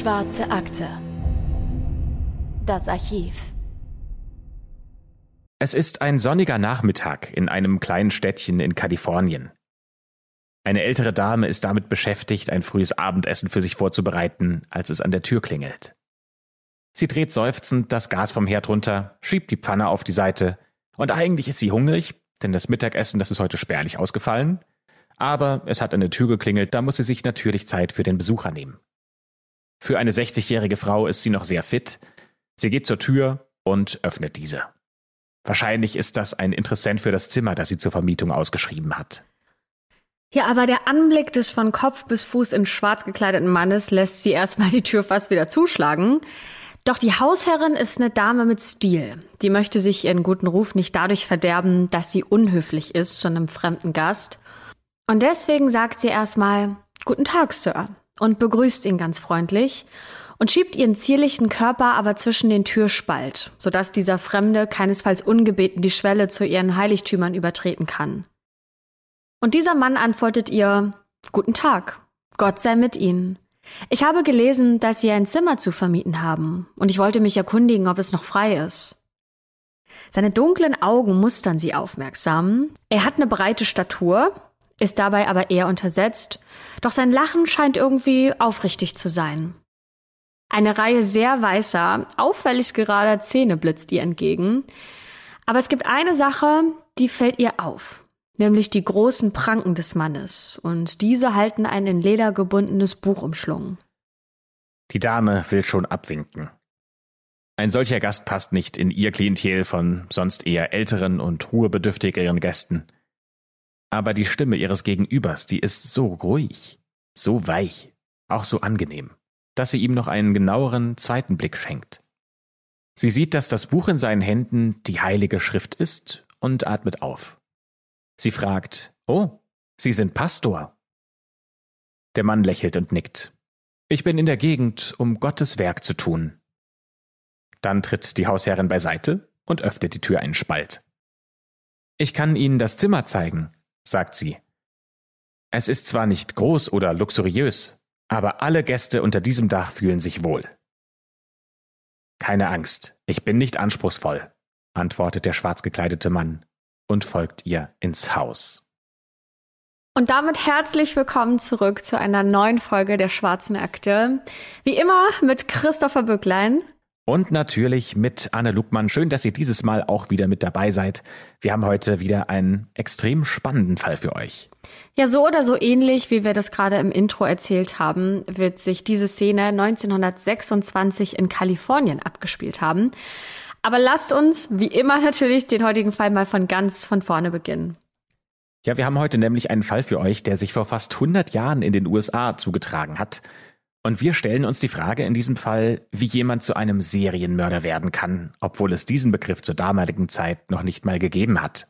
Schwarze Akte. Das Archiv. Es ist ein sonniger Nachmittag in einem kleinen Städtchen in Kalifornien. Eine ältere Dame ist damit beschäftigt, ein frühes Abendessen für sich vorzubereiten, als es an der Tür klingelt. Sie dreht seufzend das Gas vom Herd runter, schiebt die Pfanne auf die Seite, und eigentlich ist sie hungrig, denn das Mittagessen, das ist heute spärlich ausgefallen. Aber es hat an der Tür geklingelt, da muss sie sich natürlich Zeit für den Besucher nehmen. Für eine 60-jährige Frau ist sie noch sehr fit. Sie geht zur Tür und öffnet diese. Wahrscheinlich ist das ein Interessent für das Zimmer, das sie zur Vermietung ausgeschrieben hat. Ja, aber der Anblick des von Kopf bis Fuß in schwarz gekleideten Mannes lässt sie erstmal die Tür fast wieder zuschlagen. Doch die Hausherrin ist eine Dame mit Stil. Die möchte sich ihren guten Ruf nicht dadurch verderben, dass sie unhöflich ist zu einem fremden Gast. Und deswegen sagt sie erstmal Guten Tag, Sir, und begrüßt ihn ganz freundlich und schiebt ihren zierlichen Körper aber zwischen den Türspalt, sodass dieser Fremde keinesfalls ungebeten die Schwelle zu ihren Heiligtümern übertreten kann. Und dieser Mann antwortet ihr, Guten Tag, Gott sei mit Ihnen. Ich habe gelesen, dass Sie ein Zimmer zu vermieten haben, und ich wollte mich erkundigen, ob es noch frei ist. Seine dunklen Augen mustern sie aufmerksam. Er hat eine breite Statur, ist dabei aber eher untersetzt, doch sein Lachen scheint irgendwie aufrichtig zu sein. Eine Reihe sehr weißer, auffällig gerader Zähne blitzt ihr entgegen, aber es gibt eine Sache, die fällt ihr auf nämlich die großen Pranken des Mannes, und diese halten ein in Leder gebundenes Buch umschlungen. Die Dame will schon abwinken. Ein solcher Gast passt nicht in ihr Klientel von sonst eher älteren und ruhebedürftigeren Gästen. Aber die Stimme ihres Gegenübers, die ist so ruhig, so weich, auch so angenehm, dass sie ihm noch einen genaueren zweiten Blick schenkt. Sie sieht, dass das Buch in seinen Händen die heilige Schrift ist und atmet auf. Sie fragt, Oh, Sie sind Pastor. Der Mann lächelt und nickt. Ich bin in der Gegend, um Gottes Werk zu tun. Dann tritt die Hausherrin beiseite und öffnet die Tür einen Spalt. Ich kann Ihnen das Zimmer zeigen, sagt sie. Es ist zwar nicht groß oder luxuriös, aber alle Gäste unter diesem Dach fühlen sich wohl. Keine Angst, ich bin nicht anspruchsvoll, antwortet der schwarz gekleidete Mann und folgt ihr ins Haus. Und damit herzlich willkommen zurück zu einer neuen Folge der Schwarzen Akte. Wie immer mit Christopher Bücklein. Und natürlich mit Anne Lugmann. Schön, dass ihr dieses Mal auch wieder mit dabei seid. Wir haben heute wieder einen extrem spannenden Fall für euch. Ja, so oder so ähnlich, wie wir das gerade im Intro erzählt haben, wird sich diese Szene 1926 in Kalifornien abgespielt haben. Aber lasst uns, wie immer natürlich, den heutigen Fall mal von ganz von vorne beginnen. Ja, wir haben heute nämlich einen Fall für euch, der sich vor fast 100 Jahren in den USA zugetragen hat. Und wir stellen uns die Frage in diesem Fall, wie jemand zu einem Serienmörder werden kann, obwohl es diesen Begriff zur damaligen Zeit noch nicht mal gegeben hat.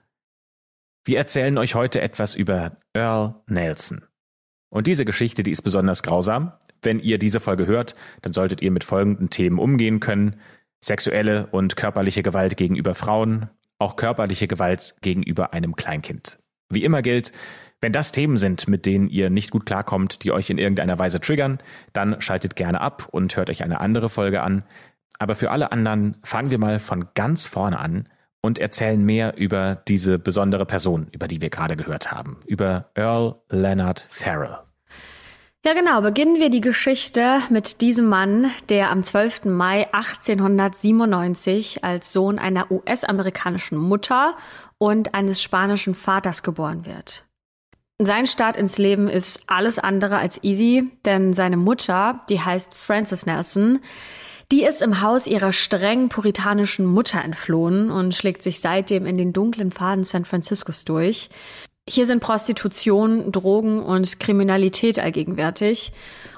Wir erzählen euch heute etwas über Earl Nelson. Und diese Geschichte, die ist besonders grausam. Wenn ihr diese Folge hört, dann solltet ihr mit folgenden Themen umgehen können sexuelle und körperliche Gewalt gegenüber Frauen, auch körperliche Gewalt gegenüber einem Kleinkind. Wie immer gilt, wenn das Themen sind, mit denen ihr nicht gut klarkommt, die euch in irgendeiner Weise triggern, dann schaltet gerne ab und hört euch eine andere Folge an. Aber für alle anderen fangen wir mal von ganz vorne an und erzählen mehr über diese besondere Person, über die wir gerade gehört haben, über Earl Leonard Farrell. Ja, genau. Beginnen wir die Geschichte mit diesem Mann, der am 12. Mai 1897 als Sohn einer US-amerikanischen Mutter und eines spanischen Vaters geboren wird. Sein Start ins Leben ist alles andere als easy, denn seine Mutter, die heißt Frances Nelson, die ist im Haus ihrer streng puritanischen Mutter entflohen und schlägt sich seitdem in den dunklen Faden San Franciscos durch. Hier sind Prostitution, Drogen und Kriminalität allgegenwärtig.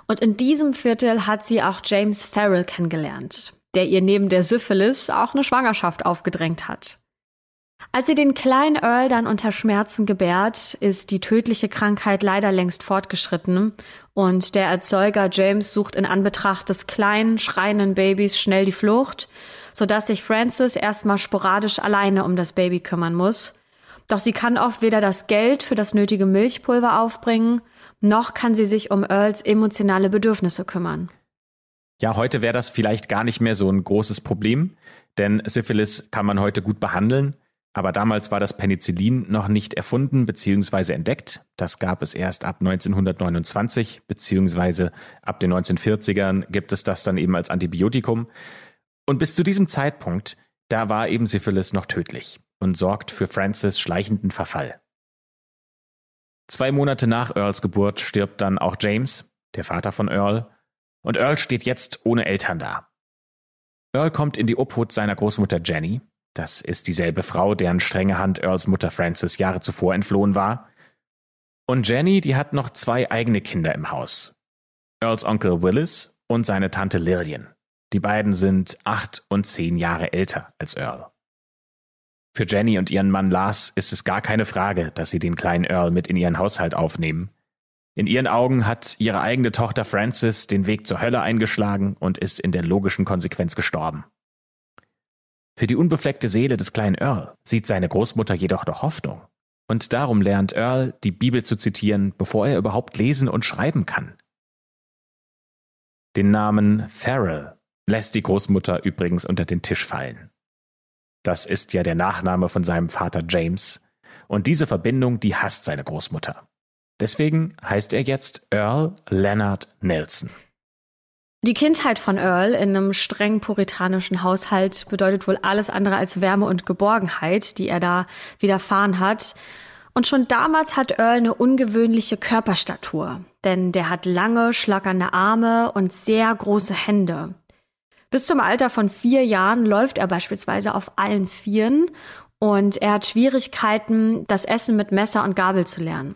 Und in diesem Viertel hat sie auch James Farrell kennengelernt, der ihr neben der Syphilis auch eine Schwangerschaft aufgedrängt hat. Als sie den kleinen Earl dann unter Schmerzen gebärt, ist die tödliche Krankheit leider längst fortgeschritten und der Erzeuger James sucht in Anbetracht des kleinen, schreienden Babys schnell die Flucht, sodass sich Francis erstmal sporadisch alleine um das Baby kümmern muss doch sie kann oft weder das Geld für das nötige Milchpulver aufbringen, noch kann sie sich um Earls emotionale Bedürfnisse kümmern. Ja, heute wäre das vielleicht gar nicht mehr so ein großes Problem, denn Syphilis kann man heute gut behandeln. Aber damals war das Penicillin noch nicht erfunden bzw. entdeckt. Das gab es erst ab 1929 bzw. ab den 1940ern gibt es das dann eben als Antibiotikum. Und bis zu diesem Zeitpunkt, da war eben Syphilis noch tödlich und sorgt für Francis schleichenden Verfall. Zwei Monate nach Earls Geburt stirbt dann auch James, der Vater von Earl, und Earl steht jetzt ohne Eltern da. Earl kommt in die Obhut seiner Großmutter Jenny, das ist dieselbe Frau, deren strenge Hand Earls Mutter Frances Jahre zuvor entflohen war. Und Jenny, die hat noch zwei eigene Kinder im Haus. Earls Onkel Willis und seine Tante Lillian. Die beiden sind acht und zehn Jahre älter als Earl. Für Jenny und ihren Mann Lars ist es gar keine Frage, dass sie den kleinen Earl mit in ihren Haushalt aufnehmen. In ihren Augen hat ihre eigene Tochter Frances den Weg zur Hölle eingeschlagen und ist in der logischen Konsequenz gestorben. Für die unbefleckte Seele des kleinen Earl sieht seine Großmutter jedoch noch Hoffnung. Und darum lernt Earl, die Bibel zu zitieren, bevor er überhaupt lesen und schreiben kann. Den Namen Farrell lässt die Großmutter übrigens unter den Tisch fallen. Das ist ja der Nachname von seinem Vater James, und diese Verbindung, die hasst seine Großmutter. Deswegen heißt er jetzt Earl Leonard Nelson. Die Kindheit von Earl in einem streng puritanischen Haushalt bedeutet wohl alles andere als Wärme und Geborgenheit, die er da widerfahren hat. Und schon damals hat Earl eine ungewöhnliche Körperstatur, denn der hat lange, schlackernde Arme und sehr große Hände. Bis zum Alter von vier Jahren läuft er beispielsweise auf allen Vieren und er hat Schwierigkeiten, das Essen mit Messer und Gabel zu lernen.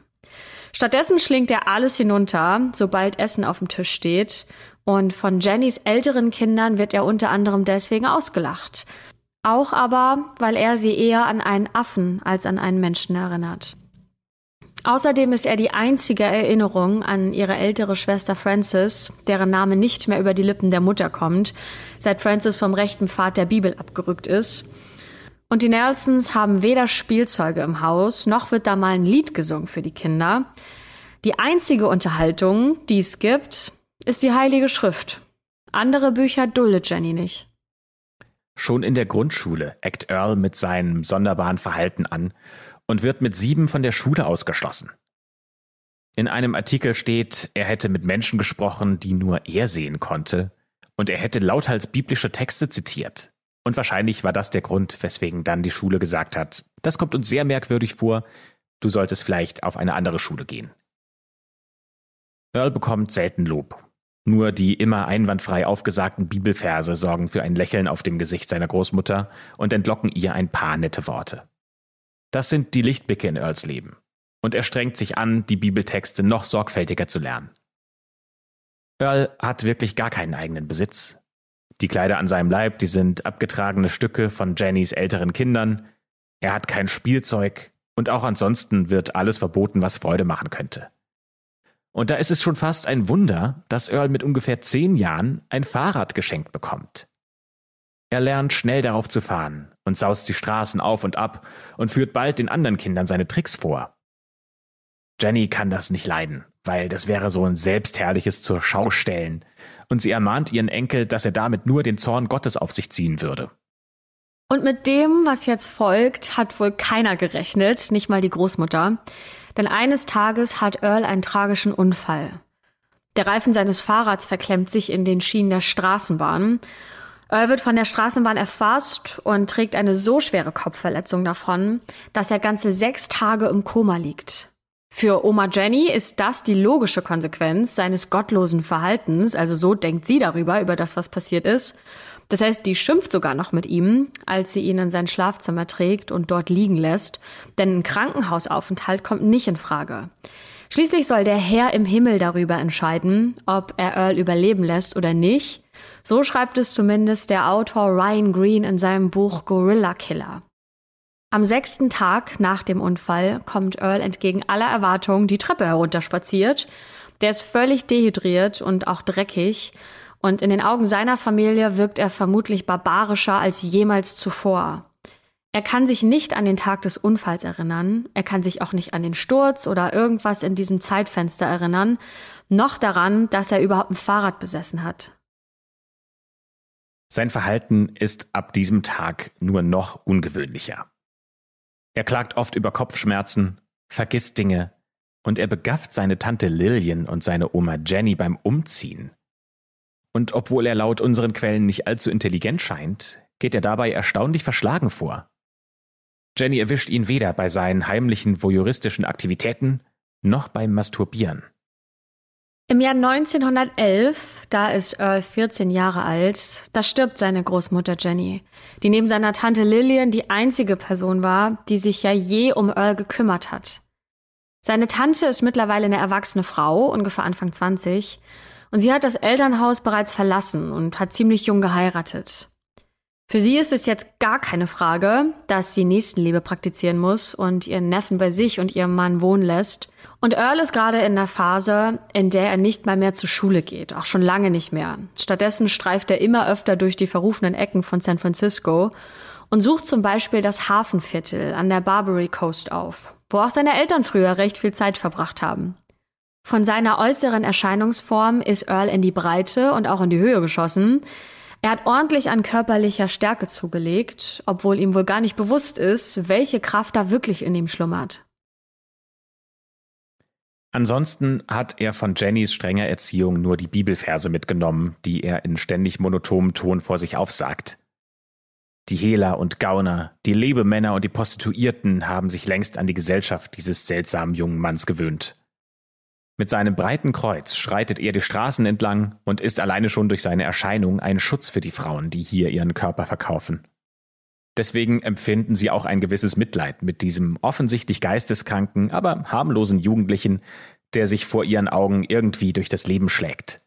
Stattdessen schlingt er alles hinunter, sobald Essen auf dem Tisch steht und von Jennys älteren Kindern wird er unter anderem deswegen ausgelacht. Auch aber, weil er sie eher an einen Affen als an einen Menschen erinnert. Außerdem ist er die einzige Erinnerung an ihre ältere Schwester Frances, deren Name nicht mehr über die Lippen der Mutter kommt, seit Frances vom rechten Pfad der Bibel abgerückt ist. Und die Nelsons haben weder Spielzeuge im Haus, noch wird da mal ein Lied gesungen für die Kinder. Die einzige Unterhaltung, die es gibt, ist die Heilige Schrift. Andere Bücher duldet Jenny nicht. Schon in der Grundschule eckt Earl mit seinem sonderbaren Verhalten an und wird mit sieben von der Schule ausgeschlossen. In einem Artikel steht, er hätte mit Menschen gesprochen, die nur er sehen konnte, und er hätte lauthals biblische Texte zitiert. Und wahrscheinlich war das der Grund, weswegen dann die Schule gesagt hat, das kommt uns sehr merkwürdig vor, du solltest vielleicht auf eine andere Schule gehen. Earl bekommt selten Lob nur die immer einwandfrei aufgesagten Bibelverse sorgen für ein Lächeln auf dem Gesicht seiner Großmutter und entlocken ihr ein paar nette Worte. Das sind die Lichtblicke in Earls Leben. Und er strengt sich an, die Bibeltexte noch sorgfältiger zu lernen. Earl hat wirklich gar keinen eigenen Besitz. Die Kleider an seinem Leib, die sind abgetragene Stücke von Jennys älteren Kindern. Er hat kein Spielzeug und auch ansonsten wird alles verboten, was Freude machen könnte. Und da ist es schon fast ein Wunder, dass Earl mit ungefähr zehn Jahren ein Fahrrad geschenkt bekommt. Er lernt schnell darauf zu fahren und saust die Straßen auf und ab und führt bald den anderen Kindern seine Tricks vor. Jenny kann das nicht leiden, weil das wäre so ein selbstherrliches zur Schaustellen, und sie ermahnt ihren Enkel, dass er damit nur den Zorn Gottes auf sich ziehen würde. Und mit dem, was jetzt folgt, hat wohl keiner gerechnet, nicht mal die Großmutter. Denn eines Tages hat Earl einen tragischen Unfall. Der Reifen seines Fahrrads verklemmt sich in den Schienen der Straßenbahn. Earl wird von der Straßenbahn erfasst und trägt eine so schwere Kopfverletzung davon, dass er ganze sechs Tage im Koma liegt. Für Oma Jenny ist das die logische Konsequenz seines gottlosen Verhaltens, also so denkt sie darüber, über das, was passiert ist. Das heißt, die schimpft sogar noch mit ihm, als sie ihn in sein Schlafzimmer trägt und dort liegen lässt, denn ein Krankenhausaufenthalt kommt nicht in Frage. Schließlich soll der Herr im Himmel darüber entscheiden, ob er Earl überleben lässt oder nicht. So schreibt es zumindest der Autor Ryan Green in seinem Buch Gorilla Killer. Am sechsten Tag nach dem Unfall kommt Earl entgegen aller Erwartungen die Treppe herunterspaziert. Der ist völlig dehydriert und auch dreckig und in den Augen seiner Familie wirkt er vermutlich barbarischer als jemals zuvor. Er kann sich nicht an den Tag des Unfalls erinnern, er kann sich auch nicht an den Sturz oder irgendwas in diesem Zeitfenster erinnern, noch daran, dass er überhaupt ein Fahrrad besessen hat. Sein Verhalten ist ab diesem Tag nur noch ungewöhnlicher. Er klagt oft über Kopfschmerzen, vergisst Dinge und er begafft seine Tante Lillian und seine Oma Jenny beim Umziehen. Und obwohl er laut unseren Quellen nicht allzu intelligent scheint, geht er dabei erstaunlich verschlagen vor. Jenny erwischt ihn weder bei seinen heimlichen voyeuristischen Aktivitäten noch beim Masturbieren. Im Jahr 1911, da ist Earl 14 Jahre alt, da stirbt seine Großmutter Jenny, die neben seiner Tante Lillian die einzige Person war, die sich ja je um Earl gekümmert hat. Seine Tante ist mittlerweile eine erwachsene Frau, ungefähr Anfang 20, und sie hat das Elternhaus bereits verlassen und hat ziemlich jung geheiratet. Für sie ist es jetzt gar keine Frage, dass sie Nächstenliebe praktizieren muss und ihren Neffen bei sich und ihrem Mann wohnen lässt. Und Earl ist gerade in der Phase, in der er nicht mal mehr zur Schule geht, auch schon lange nicht mehr. Stattdessen streift er immer öfter durch die verrufenen Ecken von San Francisco und sucht zum Beispiel das Hafenviertel an der Barbary Coast auf, wo auch seine Eltern früher recht viel Zeit verbracht haben. Von seiner äußeren Erscheinungsform ist Earl in die Breite und auch in die Höhe geschossen. Er hat ordentlich an körperlicher Stärke zugelegt, obwohl ihm wohl gar nicht bewusst ist, welche Kraft da wirklich in ihm schlummert. Ansonsten hat er von Jennys strenger Erziehung nur die Bibelverse mitgenommen, die er in ständig monotonem Ton vor sich aufsagt. Die Hehler und Gauner, die Lebemänner und die Prostituierten haben sich längst an die Gesellschaft dieses seltsamen jungen Manns gewöhnt. Mit seinem breiten Kreuz schreitet er die Straßen entlang und ist alleine schon durch seine Erscheinung ein Schutz für die Frauen, die hier ihren Körper verkaufen. Deswegen empfinden sie auch ein gewisses Mitleid mit diesem offensichtlich geisteskranken, aber harmlosen Jugendlichen, der sich vor ihren Augen irgendwie durch das Leben schlägt.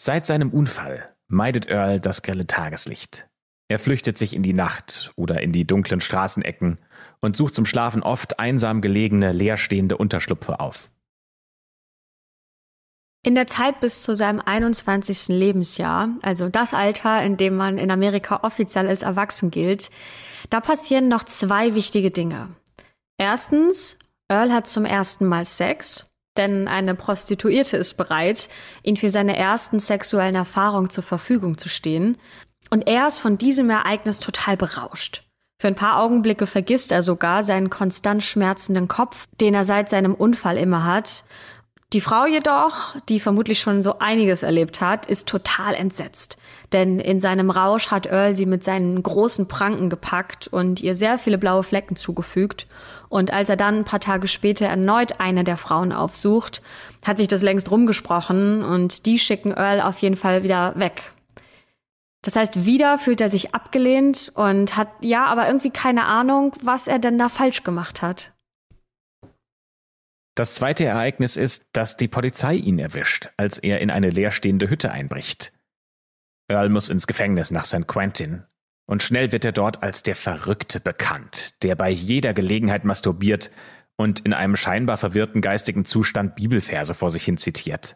Seit seinem Unfall meidet Earl das grelle Tageslicht. Er flüchtet sich in die Nacht oder in die dunklen Straßenecken und sucht zum Schlafen oft einsam gelegene, leerstehende Unterschlupfe auf. In der Zeit bis zu seinem 21. Lebensjahr, also das Alter, in dem man in Amerika offiziell als erwachsen gilt, da passieren noch zwei wichtige Dinge. Erstens, Earl hat zum ersten Mal Sex, denn eine Prostituierte ist bereit, ihn für seine ersten sexuellen Erfahrungen zur Verfügung zu stehen. Und er ist von diesem Ereignis total berauscht. Für ein paar Augenblicke vergisst er sogar seinen konstant schmerzenden Kopf, den er seit seinem Unfall immer hat, die Frau jedoch, die vermutlich schon so einiges erlebt hat, ist total entsetzt. Denn in seinem Rausch hat Earl sie mit seinen großen Pranken gepackt und ihr sehr viele blaue Flecken zugefügt. Und als er dann ein paar Tage später erneut eine der Frauen aufsucht, hat sich das längst rumgesprochen und die schicken Earl auf jeden Fall wieder weg. Das heißt, wieder fühlt er sich abgelehnt und hat ja aber irgendwie keine Ahnung, was er denn da falsch gemacht hat. Das zweite Ereignis ist, dass die Polizei ihn erwischt, als er in eine leerstehende Hütte einbricht. Earl muss ins Gefängnis nach St. Quentin. Und schnell wird er dort als der Verrückte bekannt, der bei jeder Gelegenheit masturbiert und in einem scheinbar verwirrten geistigen Zustand Bibelverse vor sich hin zitiert.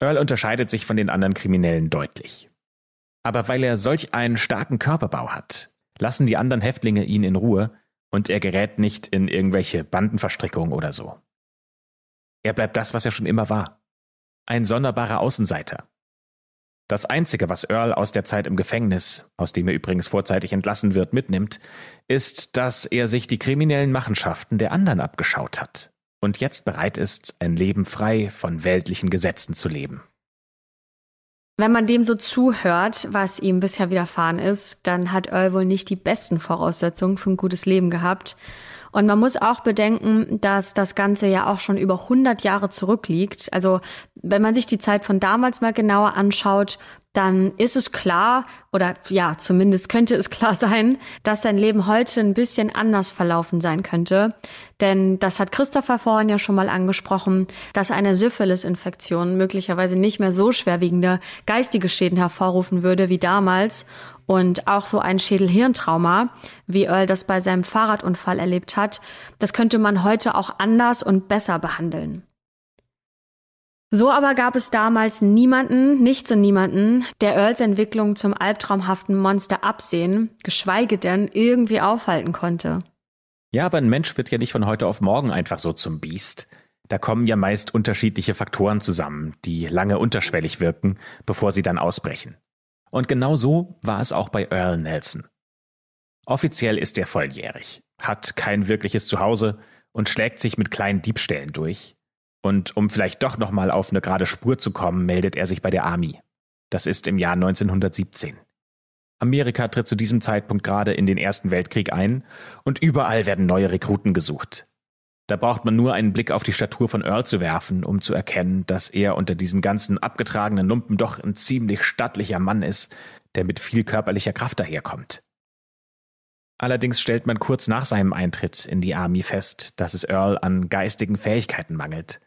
Earl unterscheidet sich von den anderen Kriminellen deutlich. Aber weil er solch einen starken Körperbau hat, lassen die anderen Häftlinge ihn in Ruhe und er gerät nicht in irgendwelche Bandenverstrickungen oder so. Er bleibt das, was er schon immer war. Ein sonderbarer Außenseiter. Das Einzige, was Earl aus der Zeit im Gefängnis, aus dem er übrigens vorzeitig entlassen wird, mitnimmt, ist, dass er sich die kriminellen Machenschaften der anderen abgeschaut hat und jetzt bereit ist, ein Leben frei von weltlichen Gesetzen zu leben. Wenn man dem so zuhört, was ihm bisher widerfahren ist, dann hat Earl wohl nicht die besten Voraussetzungen für ein gutes Leben gehabt. Und man muss auch bedenken, dass das Ganze ja auch schon über 100 Jahre zurückliegt. Also wenn man sich die Zeit von damals mal genauer anschaut, dann ist es klar, oder ja, zumindest könnte es klar sein, dass sein Leben heute ein bisschen anders verlaufen sein könnte. Denn das hat Christopher vorhin ja schon mal angesprochen, dass eine Syphilis-Infektion möglicherweise nicht mehr so schwerwiegende geistige Schäden hervorrufen würde wie damals. Und auch so ein Schädel-Hirntrauma, wie Earl das bei seinem Fahrradunfall erlebt hat, das könnte man heute auch anders und besser behandeln. So aber gab es damals niemanden, nichts und niemanden, der Earls Entwicklung zum albtraumhaften Monster absehen, geschweige denn irgendwie aufhalten konnte. Ja, aber ein Mensch wird ja nicht von heute auf morgen einfach so zum Biest. Da kommen ja meist unterschiedliche Faktoren zusammen, die lange unterschwellig wirken, bevor sie dann ausbrechen. Und genau so war es auch bei Earl Nelson. Offiziell ist er volljährig, hat kein wirkliches Zuhause und schlägt sich mit kleinen Diebstählen durch. Und um vielleicht doch nochmal auf eine gerade Spur zu kommen, meldet er sich bei der Army. Das ist im Jahr 1917. Amerika tritt zu diesem Zeitpunkt gerade in den Ersten Weltkrieg ein und überall werden neue Rekruten gesucht. Da braucht man nur einen Blick auf die Statur von Earl zu werfen, um zu erkennen, dass er unter diesen ganzen abgetragenen Lumpen doch ein ziemlich stattlicher Mann ist, der mit viel körperlicher Kraft daherkommt. Allerdings stellt man kurz nach seinem Eintritt in die Army fest, dass es Earl an geistigen Fähigkeiten mangelt.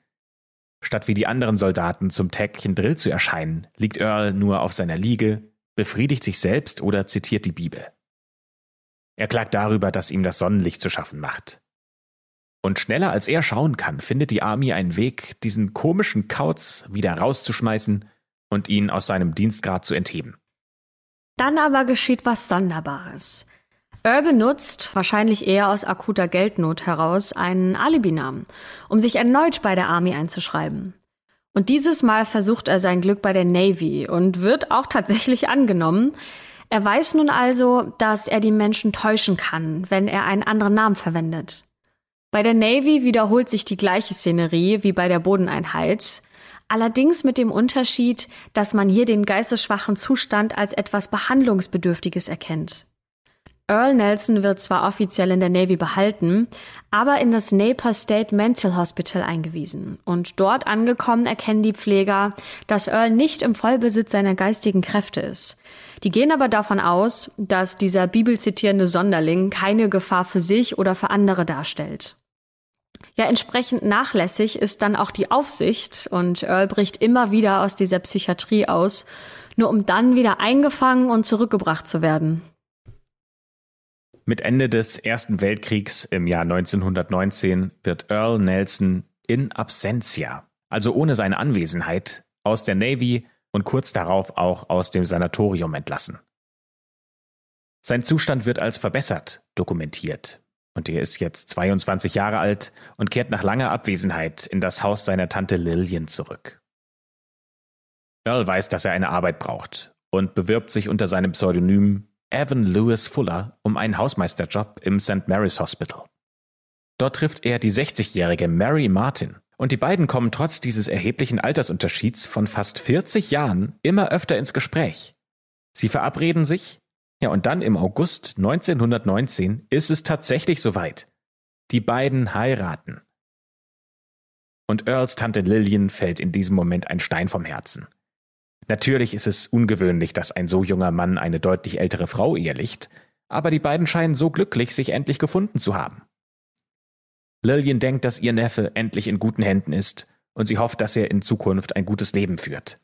Statt wie die anderen Soldaten zum täglichen Drill zu erscheinen, liegt Earl nur auf seiner Liege, befriedigt sich selbst oder zitiert die Bibel. Er klagt darüber, dass ihm das Sonnenlicht zu schaffen macht. Und schneller als er schauen kann, findet die Army einen Weg, diesen komischen Kauz wieder rauszuschmeißen und ihn aus seinem Dienstgrad zu entheben. Dann aber geschieht was Sonderbares. Earl benutzt, wahrscheinlich eher aus akuter Geldnot heraus, einen Alibinamen, um sich erneut bei der Army einzuschreiben. Und dieses Mal versucht er sein Glück bei der Navy und wird auch tatsächlich angenommen. Er weiß nun also, dass er die Menschen täuschen kann, wenn er einen anderen Namen verwendet. Bei der Navy wiederholt sich die gleiche Szenerie wie bei der Bodeneinheit, allerdings mit dem Unterschied, dass man hier den geistesschwachen Zustand als etwas Behandlungsbedürftiges erkennt. Earl Nelson wird zwar offiziell in der Navy behalten, aber in das Napier State Mental Hospital eingewiesen. Und dort angekommen erkennen die Pfleger, dass Earl nicht im Vollbesitz seiner geistigen Kräfte ist. Die gehen aber davon aus, dass dieser bibelzitierende Sonderling keine Gefahr für sich oder für andere darstellt. Ja, entsprechend nachlässig ist dann auch die Aufsicht und Earl bricht immer wieder aus dieser Psychiatrie aus, nur um dann wieder eingefangen und zurückgebracht zu werden. Mit Ende des Ersten Weltkriegs im Jahr 1919 wird Earl Nelson in absentia, also ohne seine Anwesenheit, aus der Navy und kurz darauf auch aus dem Sanatorium entlassen. Sein Zustand wird als verbessert dokumentiert und er ist jetzt 22 Jahre alt und kehrt nach langer Abwesenheit in das Haus seiner Tante Lillian zurück. Earl weiß, dass er eine Arbeit braucht und bewirbt sich unter seinem Pseudonym Evan Lewis Fuller um einen Hausmeisterjob im St. Mary's Hospital. Dort trifft er die 60-jährige Mary Martin und die beiden kommen trotz dieses erheblichen Altersunterschieds von fast 40 Jahren immer öfter ins Gespräch. Sie verabreden sich, ja, und dann im August 1919 ist es tatsächlich soweit. Die beiden heiraten. Und Earls Tante Lillian fällt in diesem Moment ein Stein vom Herzen. Natürlich ist es ungewöhnlich, dass ein so junger Mann eine deutlich ältere Frau ehelicht, aber die beiden scheinen so glücklich, sich endlich gefunden zu haben. Lillian denkt, dass ihr Neffe endlich in guten Händen ist und sie hofft, dass er in Zukunft ein gutes Leben führt.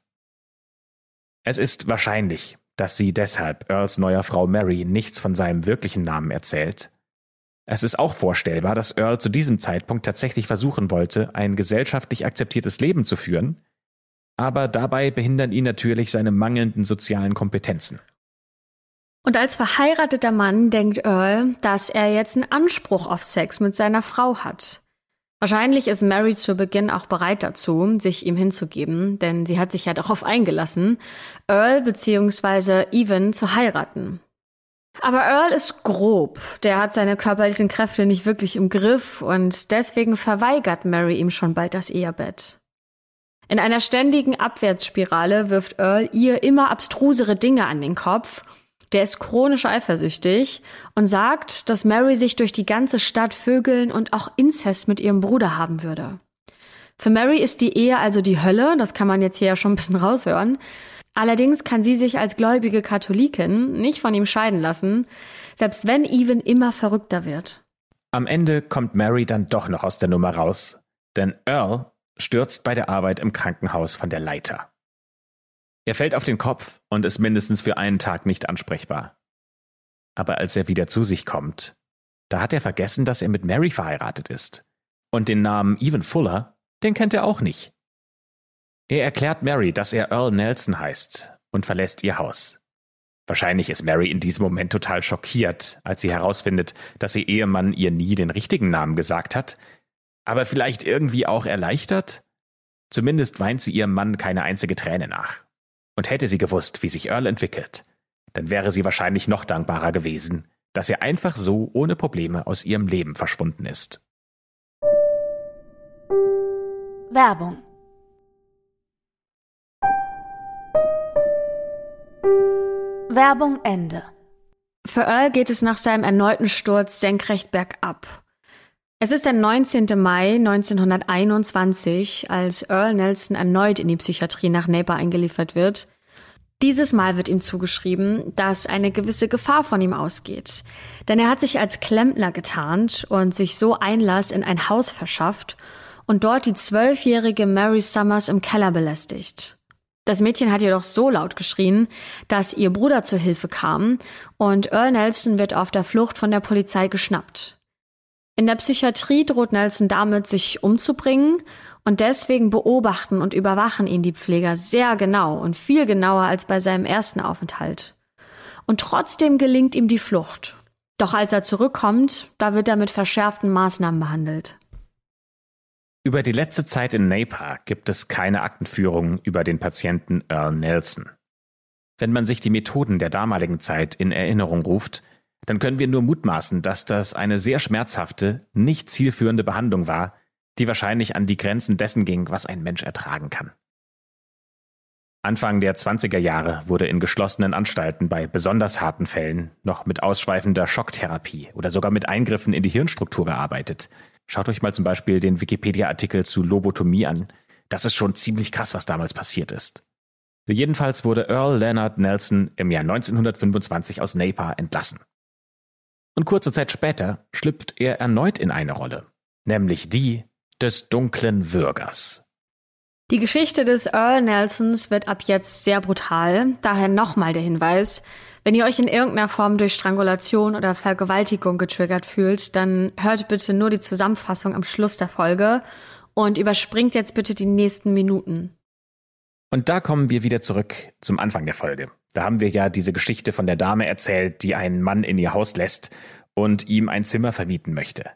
Es ist wahrscheinlich, dass sie deshalb Earls neuer Frau Mary nichts von seinem wirklichen Namen erzählt. Es ist auch vorstellbar, dass Earl zu diesem Zeitpunkt tatsächlich versuchen wollte, ein gesellschaftlich akzeptiertes Leben zu führen, aber dabei behindern ihn natürlich seine mangelnden sozialen Kompetenzen. Und als verheirateter Mann denkt Earl, dass er jetzt einen Anspruch auf Sex mit seiner Frau hat. Wahrscheinlich ist Mary zu Beginn auch bereit dazu, sich ihm hinzugeben, denn sie hat sich ja darauf eingelassen, Earl bzw. Evan zu heiraten. Aber Earl ist grob, der hat seine körperlichen Kräfte nicht wirklich im Griff und deswegen verweigert Mary ihm schon bald das Ehebett. In einer ständigen Abwärtsspirale wirft Earl ihr immer abstrusere Dinge an den Kopf der ist chronisch eifersüchtig und sagt, dass Mary sich durch die ganze Stadt vögeln und auch Inzest mit ihrem Bruder haben würde. Für Mary ist die Ehe also die Hölle, das kann man jetzt hier ja schon ein bisschen raushören. Allerdings kann sie sich als gläubige Katholikin nicht von ihm scheiden lassen, selbst wenn Evan immer verrückter wird. Am Ende kommt Mary dann doch noch aus der Nummer raus, denn Earl stürzt bei der Arbeit im Krankenhaus von der Leiter. Er fällt auf den Kopf und ist mindestens für einen Tag nicht ansprechbar. Aber als er wieder zu sich kommt, da hat er vergessen, dass er mit Mary verheiratet ist. Und den Namen Evan Fuller, den kennt er auch nicht. Er erklärt Mary, dass er Earl Nelson heißt und verlässt ihr Haus. Wahrscheinlich ist Mary in diesem Moment total schockiert, als sie herausfindet, dass ihr Ehemann ihr nie den richtigen Namen gesagt hat. Aber vielleicht irgendwie auch erleichtert? Zumindest weint sie ihrem Mann keine einzige Träne nach. Und hätte sie gewusst, wie sich Earl entwickelt, dann wäre sie wahrscheinlich noch dankbarer gewesen, dass er einfach so ohne Probleme aus ihrem Leben verschwunden ist. Werbung Werbung Ende. Für Earl geht es nach seinem erneuten Sturz senkrecht bergab. Es ist der 19. Mai 1921, als Earl Nelson erneut in die Psychiatrie nach Napa eingeliefert wird. Dieses Mal wird ihm zugeschrieben, dass eine gewisse Gefahr von ihm ausgeht. Denn er hat sich als Klempner getarnt und sich so Einlass in ein Haus verschafft und dort die zwölfjährige Mary Summers im Keller belästigt. Das Mädchen hat jedoch so laut geschrien, dass ihr Bruder zur Hilfe kam und Earl Nelson wird auf der Flucht von der Polizei geschnappt. In der Psychiatrie droht Nelson damit, sich umzubringen und deswegen beobachten und überwachen ihn die Pfleger sehr genau und viel genauer als bei seinem ersten Aufenthalt. Und trotzdem gelingt ihm die Flucht. Doch als er zurückkommt, da wird er mit verschärften Maßnahmen behandelt. Über die letzte Zeit in Napa gibt es keine Aktenführung über den Patienten Earl Nelson. Wenn man sich die Methoden der damaligen Zeit in Erinnerung ruft, dann können wir nur mutmaßen, dass das eine sehr schmerzhafte, nicht zielführende Behandlung war, die wahrscheinlich an die Grenzen dessen ging, was ein Mensch ertragen kann. Anfang der 20er Jahre wurde in geschlossenen Anstalten bei besonders harten Fällen noch mit ausschweifender Schocktherapie oder sogar mit Eingriffen in die Hirnstruktur gearbeitet. Schaut euch mal zum Beispiel den Wikipedia-Artikel zu Lobotomie an. Das ist schon ziemlich krass, was damals passiert ist. Jedenfalls wurde Earl Leonard Nelson im Jahr 1925 aus Napa entlassen. Und kurze Zeit später schlüpft er erneut in eine Rolle, nämlich die des dunklen Würgers. Die Geschichte des Earl Nelsons wird ab jetzt sehr brutal, daher nochmal der Hinweis, wenn ihr euch in irgendeiner Form durch Strangulation oder Vergewaltigung getriggert fühlt, dann hört bitte nur die Zusammenfassung am Schluss der Folge und überspringt jetzt bitte die nächsten Minuten. Und da kommen wir wieder zurück zum Anfang der Folge. Da haben wir ja diese Geschichte von der Dame erzählt, die einen Mann in ihr Haus lässt und ihm ein Zimmer vermieten möchte.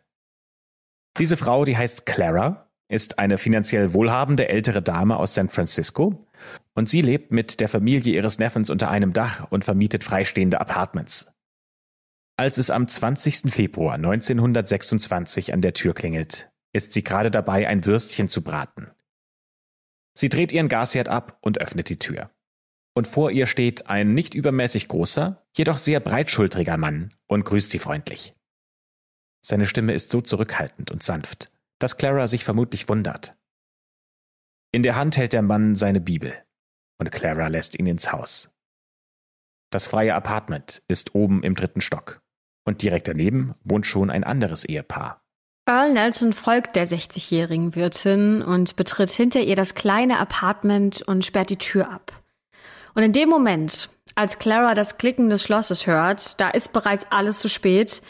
Diese Frau, die heißt Clara, ist eine finanziell wohlhabende ältere Dame aus San Francisco und sie lebt mit der Familie ihres Neffens unter einem Dach und vermietet freistehende Apartments. Als es am 20. Februar 1926 an der Tür klingelt, ist sie gerade dabei, ein Würstchen zu braten. Sie dreht ihren Gasherd ab und öffnet die Tür. Und vor ihr steht ein nicht übermäßig großer, jedoch sehr breitschultriger Mann und grüßt sie freundlich. Seine Stimme ist so zurückhaltend und sanft, dass Clara sich vermutlich wundert. In der Hand hält der Mann seine Bibel und Clara lässt ihn ins Haus. Das freie Apartment ist oben im dritten Stock und direkt daneben wohnt schon ein anderes Ehepaar. Earl Nelson folgt der 60-jährigen Wirtin und betritt hinter ihr das kleine Apartment und sperrt die Tür ab. Und in dem Moment, als Clara das Klicken des Schlosses hört, da ist bereits alles zu spät.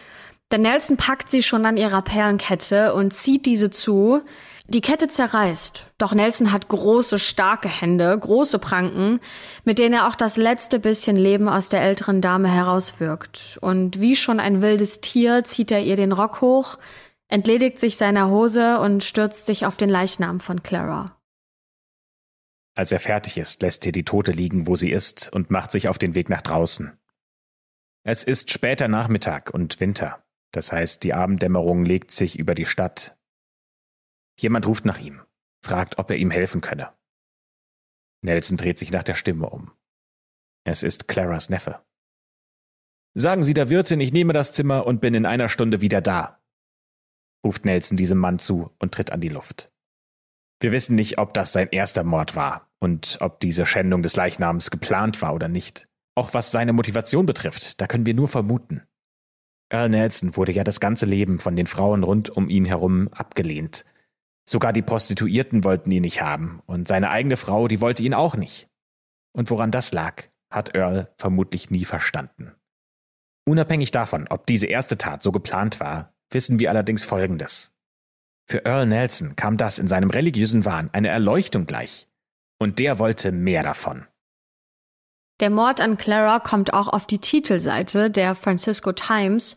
Denn Nelson packt sie schon an ihrer Perlenkette und zieht diese zu. Die Kette zerreißt, doch Nelson hat große, starke Hände, große Pranken, mit denen er auch das letzte bisschen Leben aus der älteren Dame herauswirkt. Und wie schon ein wildes Tier zieht er ihr den Rock hoch, entledigt sich seiner Hose und stürzt sich auf den Leichnam von Clara. Als er fertig ist, lässt er die Tote liegen, wo sie ist, und macht sich auf den Weg nach draußen. Es ist später Nachmittag und Winter, das heißt, die Abenddämmerung legt sich über die Stadt. Jemand ruft nach ihm, fragt, ob er ihm helfen könne. Nelson dreht sich nach der Stimme um. Es ist Claras Neffe. Sagen Sie der Wirtin, ich nehme das Zimmer und bin in einer Stunde wieder da, ruft Nelson diesem Mann zu und tritt an die Luft. Wir wissen nicht, ob das sein erster Mord war und ob diese Schändung des Leichnams geplant war oder nicht. Auch was seine Motivation betrifft, da können wir nur vermuten. Earl Nelson wurde ja das ganze Leben von den Frauen rund um ihn herum abgelehnt. Sogar die Prostituierten wollten ihn nicht haben und seine eigene Frau, die wollte ihn auch nicht. Und woran das lag, hat Earl vermutlich nie verstanden. Unabhängig davon, ob diese erste Tat so geplant war, wissen wir allerdings Folgendes. Für Earl Nelson kam das in seinem religiösen Wahn eine Erleuchtung gleich. Und der wollte mehr davon. Der Mord an Clara kommt auch auf die Titelseite der Francisco Times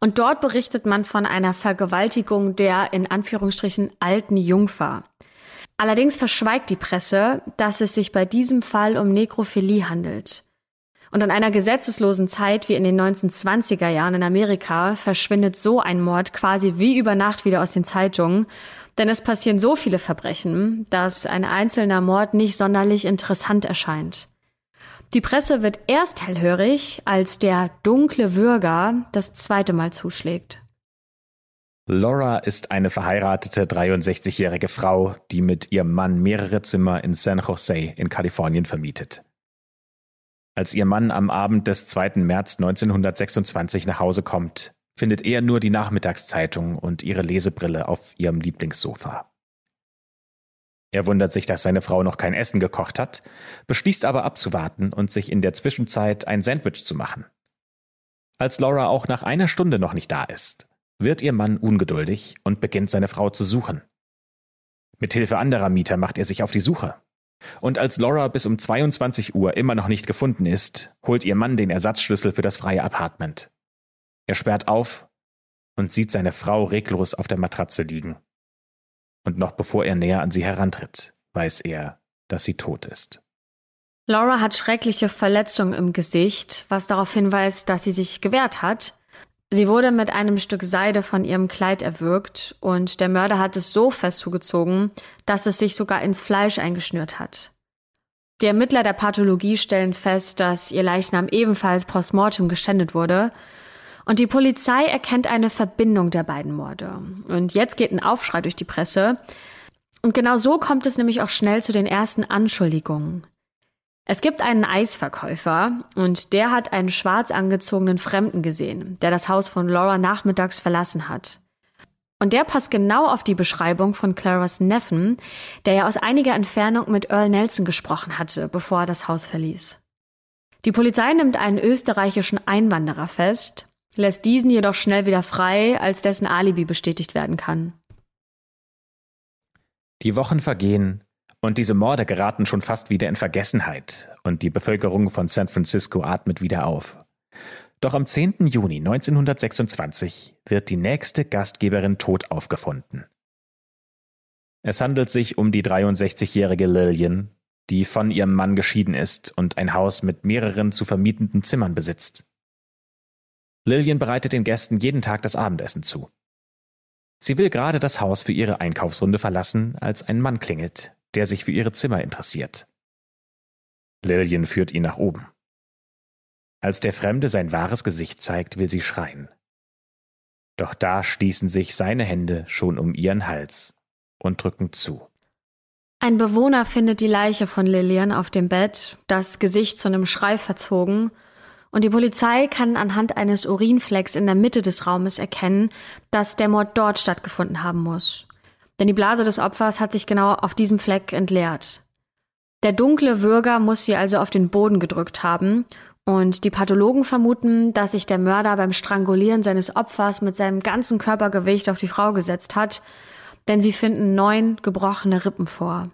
Und dort berichtet man von einer Vergewaltigung der in Anführungsstrichen alten Jungfer. Allerdings verschweigt die Presse, dass es sich bei diesem Fall um Nekrophilie handelt. Und in einer gesetzeslosen Zeit wie in den 1920er Jahren in Amerika verschwindet so ein Mord quasi wie über Nacht wieder aus den Zeitungen, denn es passieren so viele Verbrechen, dass ein einzelner Mord nicht sonderlich interessant erscheint. Die Presse wird erst hellhörig, als der dunkle Würger das zweite Mal zuschlägt. Laura ist eine verheiratete 63-jährige Frau, die mit ihrem Mann mehrere Zimmer in San Jose in Kalifornien vermietet. Als ihr Mann am Abend des 2. März 1926 nach Hause kommt, findet er nur die Nachmittagszeitung und ihre Lesebrille auf ihrem Lieblingssofa. Er wundert sich, dass seine Frau noch kein Essen gekocht hat, beschließt aber abzuwarten und sich in der Zwischenzeit ein Sandwich zu machen. Als Laura auch nach einer Stunde noch nicht da ist, wird ihr Mann ungeduldig und beginnt seine Frau zu suchen. Mit Hilfe anderer Mieter macht er sich auf die Suche. Und als Laura bis um 22 Uhr immer noch nicht gefunden ist, holt ihr Mann den Ersatzschlüssel für das freie Apartment. Er sperrt auf und sieht seine Frau reglos auf der Matratze liegen. Und noch bevor er näher an sie herantritt, weiß er, dass sie tot ist. Laura hat schreckliche Verletzungen im Gesicht, was darauf hinweist, dass sie sich gewehrt hat. Sie wurde mit einem Stück Seide von ihrem Kleid erwürgt und der Mörder hat es so fest zugezogen, dass es sich sogar ins Fleisch eingeschnürt hat. Die Ermittler der Pathologie stellen fest, dass ihr Leichnam ebenfalls postmortem geschändet wurde und die Polizei erkennt eine Verbindung der beiden Morde. Und jetzt geht ein Aufschrei durch die Presse. Und genau so kommt es nämlich auch schnell zu den ersten Anschuldigungen. Es gibt einen Eisverkäufer und der hat einen schwarz angezogenen Fremden gesehen, der das Haus von Laura nachmittags verlassen hat. Und der passt genau auf die Beschreibung von Claras Neffen, der ja aus einiger Entfernung mit Earl Nelson gesprochen hatte, bevor er das Haus verließ. Die Polizei nimmt einen österreichischen Einwanderer fest lässt diesen jedoch schnell wieder frei, als dessen Alibi bestätigt werden kann. Die Wochen vergehen und diese Morde geraten schon fast wieder in Vergessenheit und die Bevölkerung von San Francisco atmet wieder auf. Doch am 10. Juni 1926 wird die nächste Gastgeberin tot aufgefunden. Es handelt sich um die 63-jährige Lillian, die von ihrem Mann geschieden ist und ein Haus mit mehreren zu vermietenden Zimmern besitzt. Lillian bereitet den Gästen jeden Tag das Abendessen zu. Sie will gerade das Haus für ihre Einkaufsrunde verlassen, als ein Mann klingelt, der sich für ihre Zimmer interessiert. Lillian führt ihn nach oben. Als der Fremde sein wahres Gesicht zeigt, will sie schreien. Doch da schließen sich seine Hände schon um ihren Hals und drücken zu. Ein Bewohner findet die Leiche von Lillian auf dem Bett, das Gesicht zu einem Schrei verzogen und die Polizei kann anhand eines Urinflecks in der Mitte des Raumes erkennen, dass der Mord dort stattgefunden haben muss. Denn die Blase des Opfers hat sich genau auf diesem Fleck entleert. Der dunkle Würger muss sie also auf den Boden gedrückt haben und die Pathologen vermuten, dass sich der Mörder beim Strangulieren seines Opfers mit seinem ganzen Körpergewicht auf die Frau gesetzt hat, denn sie finden neun gebrochene Rippen vor.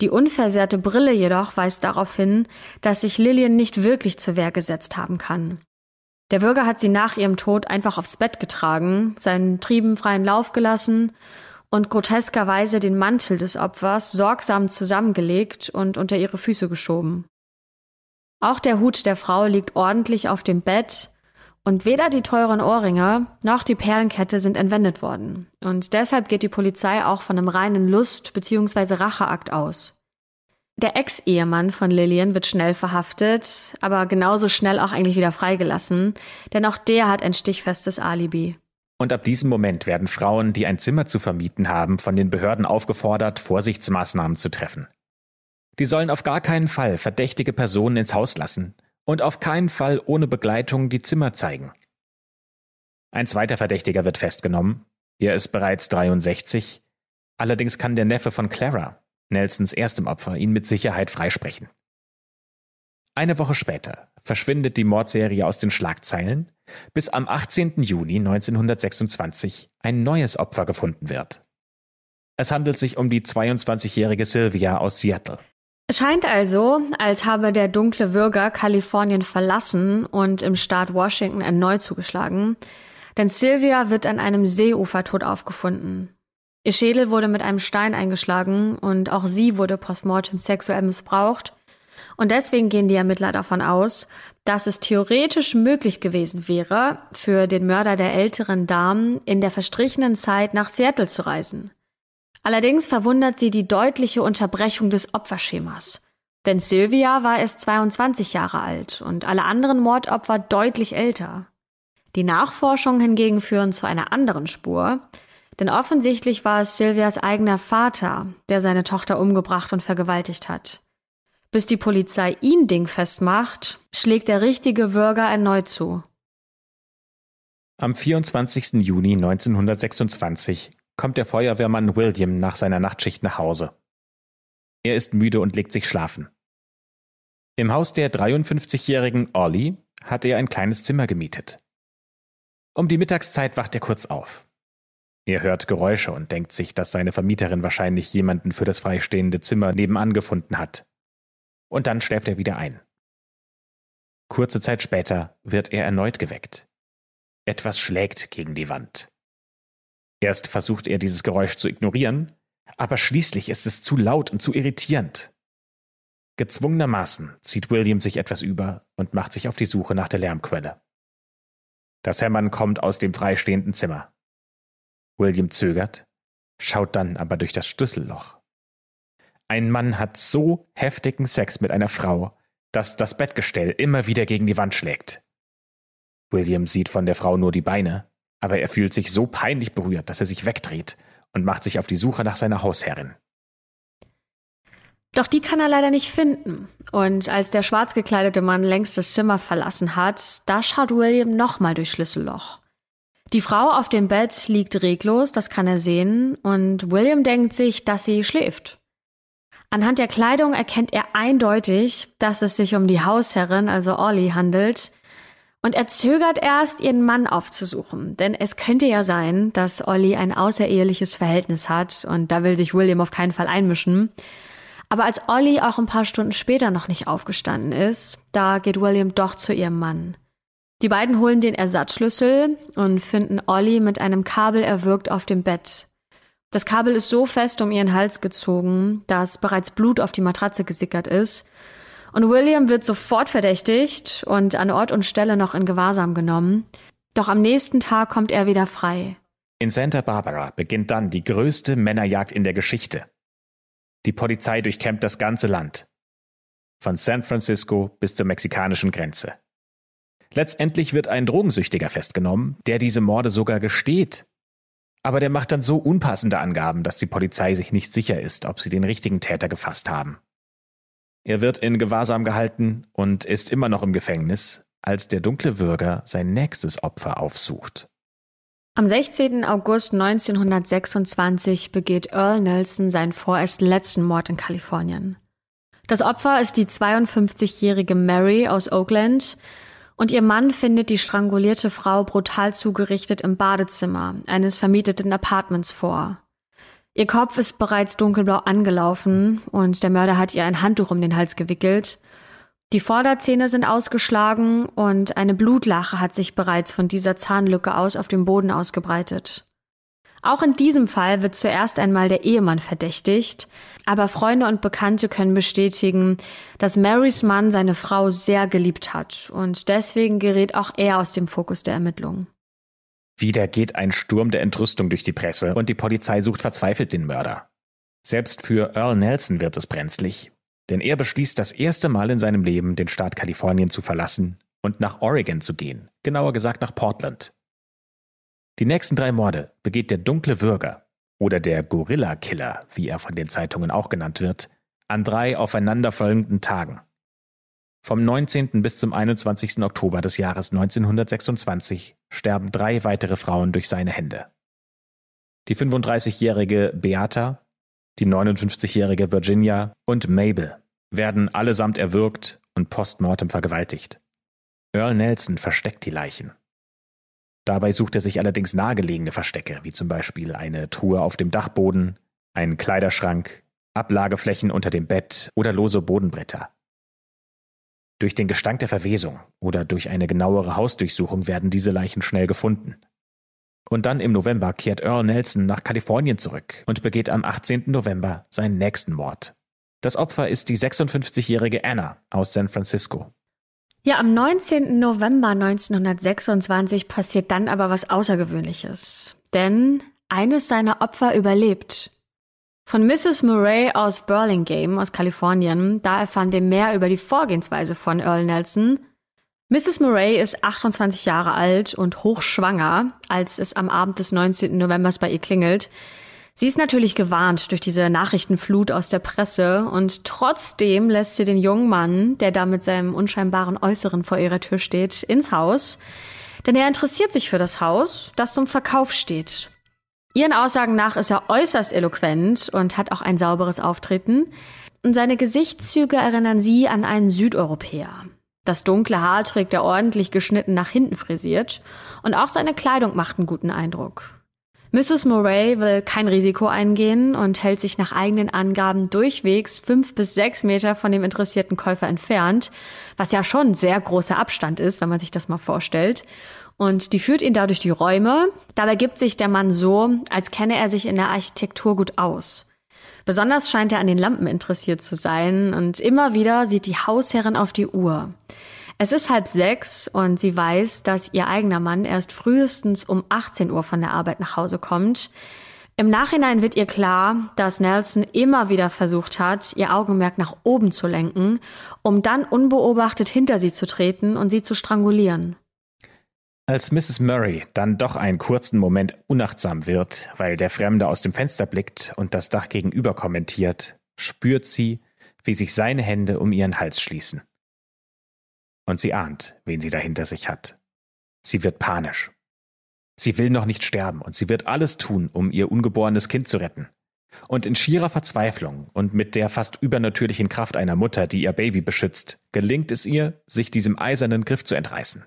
Die unversehrte Brille jedoch weist darauf hin, dass sich Lillian nicht wirklich zur Wehr gesetzt haben kann. Der Bürger hat sie nach ihrem Tod einfach aufs Bett getragen, seinen Trieben freien Lauf gelassen und groteskerweise den Mantel des Opfers sorgsam zusammengelegt und unter ihre Füße geschoben. Auch der Hut der Frau liegt ordentlich auf dem Bett und weder die teuren Ohrringe noch die Perlenkette sind entwendet worden. Und deshalb geht die Polizei auch von einem reinen Lust- bzw. Racheakt aus. Der Ex-Ehemann von Lillian wird schnell verhaftet, aber genauso schnell auch eigentlich wieder freigelassen, denn auch der hat ein stichfestes Alibi. Und ab diesem Moment werden Frauen, die ein Zimmer zu vermieten haben, von den Behörden aufgefordert, Vorsichtsmaßnahmen zu treffen. Die sollen auf gar keinen Fall verdächtige Personen ins Haus lassen und auf keinen Fall ohne Begleitung die Zimmer zeigen. Ein zweiter Verdächtiger wird festgenommen. Er ist bereits 63. Allerdings kann der Neffe von Clara, Nelsons erstem Opfer, ihn mit Sicherheit freisprechen. Eine Woche später verschwindet die Mordserie aus den Schlagzeilen, bis am 18. Juni 1926 ein neues Opfer gefunden wird. Es handelt sich um die 22-jährige Sylvia aus Seattle. Es scheint also, als habe der dunkle Würger Kalifornien verlassen und im Staat Washington erneut zugeschlagen. Denn Sylvia wird an einem Seeufer tot aufgefunden. Ihr Schädel wurde mit einem Stein eingeschlagen und auch sie wurde postmortem sexuell missbraucht. Und deswegen gehen die Ermittler davon aus, dass es theoretisch möglich gewesen wäre, für den Mörder der älteren Damen in der verstrichenen Zeit nach Seattle zu reisen. Allerdings verwundert sie die deutliche Unterbrechung des Opferschemas. Denn Sylvia war erst 22 Jahre alt und alle anderen Mordopfer deutlich älter. Die Nachforschungen hingegen führen zu einer anderen Spur, denn offensichtlich war es Silvias eigener Vater, der seine Tochter umgebracht und vergewaltigt hat. Bis die Polizei ihn dingfest macht, schlägt der richtige Bürger erneut zu. Am 24. Juni 1926 kommt der Feuerwehrmann William nach seiner Nachtschicht nach Hause. Er ist müde und legt sich schlafen. Im Haus der 53-jährigen Ollie hat er ein kleines Zimmer gemietet. Um die Mittagszeit wacht er kurz auf. Er hört Geräusche und denkt sich, dass seine Vermieterin wahrscheinlich jemanden für das freistehende Zimmer nebenan gefunden hat. Und dann schläft er wieder ein. Kurze Zeit später wird er erneut geweckt. Etwas schlägt gegen die Wand. Erst versucht er dieses Geräusch zu ignorieren, aber schließlich ist es zu laut und zu irritierend. Gezwungenermaßen zieht William sich etwas über und macht sich auf die Suche nach der Lärmquelle. Das Hämmern kommt aus dem freistehenden Zimmer. William zögert, schaut dann aber durch das Schlüsselloch. Ein Mann hat so heftigen Sex mit einer Frau, dass das Bettgestell immer wieder gegen die Wand schlägt. William sieht von der Frau nur die Beine, aber er fühlt sich so peinlich berührt, dass er sich wegdreht und macht sich auf die Suche nach seiner Hausherrin. Doch die kann er leider nicht finden. Und als der schwarz gekleidete Mann längst das Zimmer verlassen hat, da schaut William nochmal durchs Schlüsselloch. Die Frau auf dem Bett liegt reglos, das kann er sehen, und William denkt sich, dass sie schläft. Anhand der Kleidung erkennt er eindeutig, dass es sich um die Hausherrin, also Ollie, handelt. Und er zögert erst, ihren Mann aufzusuchen, denn es könnte ja sein, dass Ollie ein außereheliches Verhältnis hat und da will sich William auf keinen Fall einmischen. Aber als Ollie auch ein paar Stunden später noch nicht aufgestanden ist, da geht William doch zu ihrem Mann. Die beiden holen den Ersatzschlüssel und finden Ollie mit einem Kabel erwürgt auf dem Bett. Das Kabel ist so fest um ihren Hals gezogen, dass bereits Blut auf die Matratze gesickert ist. Und William wird sofort verdächtigt und an Ort und Stelle noch in Gewahrsam genommen. Doch am nächsten Tag kommt er wieder frei. In Santa Barbara beginnt dann die größte Männerjagd in der Geschichte. Die Polizei durchkämmt das ganze Land. Von San Francisco bis zur mexikanischen Grenze. Letztendlich wird ein Drogensüchtiger festgenommen, der diese Morde sogar gesteht. Aber der macht dann so unpassende Angaben, dass die Polizei sich nicht sicher ist, ob sie den richtigen Täter gefasst haben. Er wird in Gewahrsam gehalten und ist immer noch im Gefängnis, als der dunkle Würger sein nächstes Opfer aufsucht. Am 16. August 1926 begeht Earl Nelson seinen vorerst letzten Mord in Kalifornien. Das Opfer ist die 52-jährige Mary aus Oakland, und ihr Mann findet die strangulierte Frau brutal zugerichtet im Badezimmer eines vermieteten Apartments vor. Ihr Kopf ist bereits dunkelblau angelaufen und der Mörder hat ihr ein Handtuch um den Hals gewickelt. Die Vorderzähne sind ausgeschlagen und eine Blutlache hat sich bereits von dieser Zahnlücke aus auf dem Boden ausgebreitet. Auch in diesem Fall wird zuerst einmal der Ehemann verdächtigt, aber Freunde und Bekannte können bestätigen, dass Marys Mann seine Frau sehr geliebt hat und deswegen gerät auch er aus dem Fokus der Ermittlungen. Wieder geht ein Sturm der Entrüstung durch die Presse und die Polizei sucht verzweifelt den Mörder. Selbst für Earl Nelson wird es brenzlig, denn er beschließt das erste Mal in seinem Leben, den Staat Kalifornien zu verlassen und nach Oregon zu gehen, genauer gesagt nach Portland. Die nächsten drei Morde begeht der dunkle Würger oder der Gorilla-Killer, wie er von den Zeitungen auch genannt wird, an drei aufeinanderfolgenden Tagen. Vom 19. bis zum 21. Oktober des Jahres 1926 sterben drei weitere Frauen durch seine Hände. Die 35-jährige Beata, die 59-jährige Virginia und Mabel werden allesamt erwürgt und postmortem vergewaltigt. Earl Nelson versteckt die Leichen. Dabei sucht er sich allerdings nahegelegene Verstecke, wie zum Beispiel eine Truhe auf dem Dachboden, einen Kleiderschrank, Ablageflächen unter dem Bett oder lose Bodenbretter. Durch den Gestank der Verwesung oder durch eine genauere Hausdurchsuchung werden diese Leichen schnell gefunden. Und dann im November kehrt Earl Nelson nach Kalifornien zurück und begeht am 18. November seinen nächsten Mord. Das Opfer ist die 56-jährige Anna aus San Francisco. Ja, am 19. November 1926 passiert dann aber was Außergewöhnliches. Denn eines seiner Opfer überlebt. Von Mrs. Murray aus Burlingame aus Kalifornien, da erfahren wir mehr über die Vorgehensweise von Earl Nelson. Mrs. Murray ist 28 Jahre alt und hochschwanger, als es am Abend des 19. November bei ihr klingelt. Sie ist natürlich gewarnt durch diese Nachrichtenflut aus der Presse und trotzdem lässt sie den jungen Mann, der da mit seinem unscheinbaren Äußeren vor ihrer Tür steht, ins Haus. Denn er interessiert sich für das Haus, das zum Verkauf steht. Ihren Aussagen nach ist er äußerst eloquent und hat auch ein sauberes Auftreten. Und seine Gesichtszüge erinnern sie an einen Südeuropäer. Das dunkle Haar trägt er ordentlich geschnitten nach hinten frisiert und auch seine Kleidung macht einen guten Eindruck. Mrs. Murray will kein Risiko eingehen und hält sich nach eigenen Angaben durchwegs fünf bis sechs Meter von dem interessierten Käufer entfernt, was ja schon ein sehr großer Abstand ist, wenn man sich das mal vorstellt. Und die führt ihn da durch die Räume. Dabei gibt sich der Mann so, als kenne er sich in der Architektur gut aus. Besonders scheint er an den Lampen interessiert zu sein und immer wieder sieht die Hausherrin auf die Uhr. Es ist halb sechs und sie weiß, dass ihr eigener Mann erst frühestens um 18 Uhr von der Arbeit nach Hause kommt. Im Nachhinein wird ihr klar, dass Nelson immer wieder versucht hat, ihr Augenmerk nach oben zu lenken, um dann unbeobachtet hinter sie zu treten und sie zu strangulieren. Als Mrs. Murray dann doch einen kurzen Moment unachtsam wird, weil der Fremde aus dem Fenster blickt und das Dach gegenüber kommentiert, spürt sie, wie sich seine Hände um ihren Hals schließen. Und sie ahnt, wen sie da hinter sich hat. Sie wird panisch. Sie will noch nicht sterben und sie wird alles tun, um ihr ungeborenes Kind zu retten. Und in schierer Verzweiflung und mit der fast übernatürlichen Kraft einer Mutter, die ihr Baby beschützt, gelingt es ihr, sich diesem eisernen Griff zu entreißen.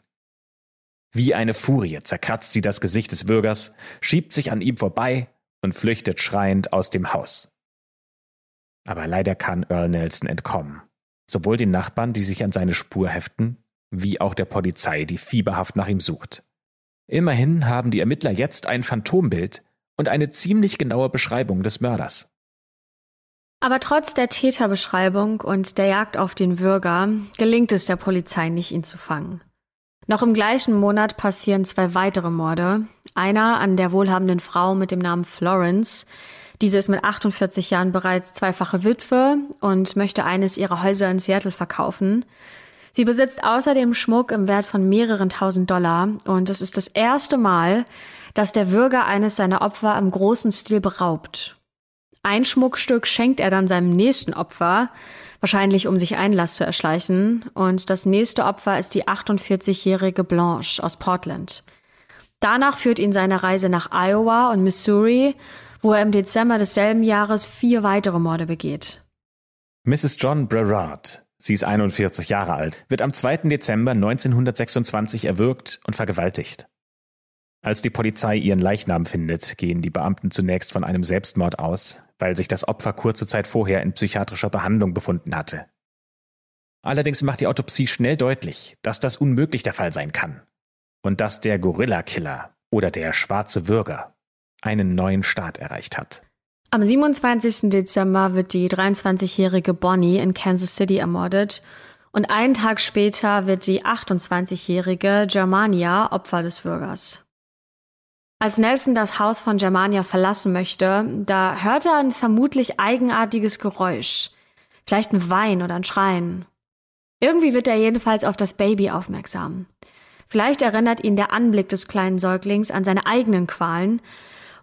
Wie eine Furie zerkratzt sie das Gesicht des Bürgers, schiebt sich an ihm vorbei und flüchtet schreiend aus dem Haus. Aber leider kann Earl Nelson entkommen. Sowohl den Nachbarn, die sich an seine Spur heften, wie auch der Polizei, die fieberhaft nach ihm sucht. Immerhin haben die Ermittler jetzt ein Phantombild und eine ziemlich genaue Beschreibung des Mörders. Aber trotz der Täterbeschreibung und der Jagd auf den Bürger gelingt es der Polizei nicht, ihn zu fangen. Noch im gleichen Monat passieren zwei weitere Morde. Einer an der wohlhabenden Frau mit dem Namen Florence. Diese ist mit 48 Jahren bereits zweifache Witwe und möchte eines ihrer Häuser in Seattle verkaufen. Sie besitzt außerdem Schmuck im Wert von mehreren tausend Dollar und es ist das erste Mal, dass der Würger eines seiner Opfer im großen Stil beraubt. Ein Schmuckstück schenkt er dann seinem nächsten Opfer, wahrscheinlich um sich Einlass zu erschleichen. Und das nächste Opfer ist die 48-jährige Blanche aus Portland. Danach führt ihn seine Reise nach Iowa und Missouri, wo er im Dezember desselben Jahres vier weitere Morde begeht. Mrs. John Brerard, sie ist 41 Jahre alt, wird am 2. Dezember 1926 erwürgt und vergewaltigt. Als die Polizei ihren Leichnam findet, gehen die Beamten zunächst von einem Selbstmord aus, weil sich das Opfer kurze Zeit vorher in psychiatrischer Behandlung befunden hatte. Allerdings macht die Autopsie schnell deutlich, dass das unmöglich der Fall sein kann und dass der Gorilla-Killer oder der schwarze Würger einen neuen Start erreicht hat. Am 27. Dezember wird die 23-jährige Bonnie in Kansas City ermordet und einen Tag später wird die 28-jährige Germania Opfer des Würgers. Als Nelson das Haus von Germania verlassen möchte, da hört er ein vermutlich eigenartiges Geräusch. Vielleicht ein Wein oder ein Schreien. Irgendwie wird er jedenfalls auf das Baby aufmerksam. Vielleicht erinnert ihn der Anblick des kleinen Säuglings an seine eigenen Qualen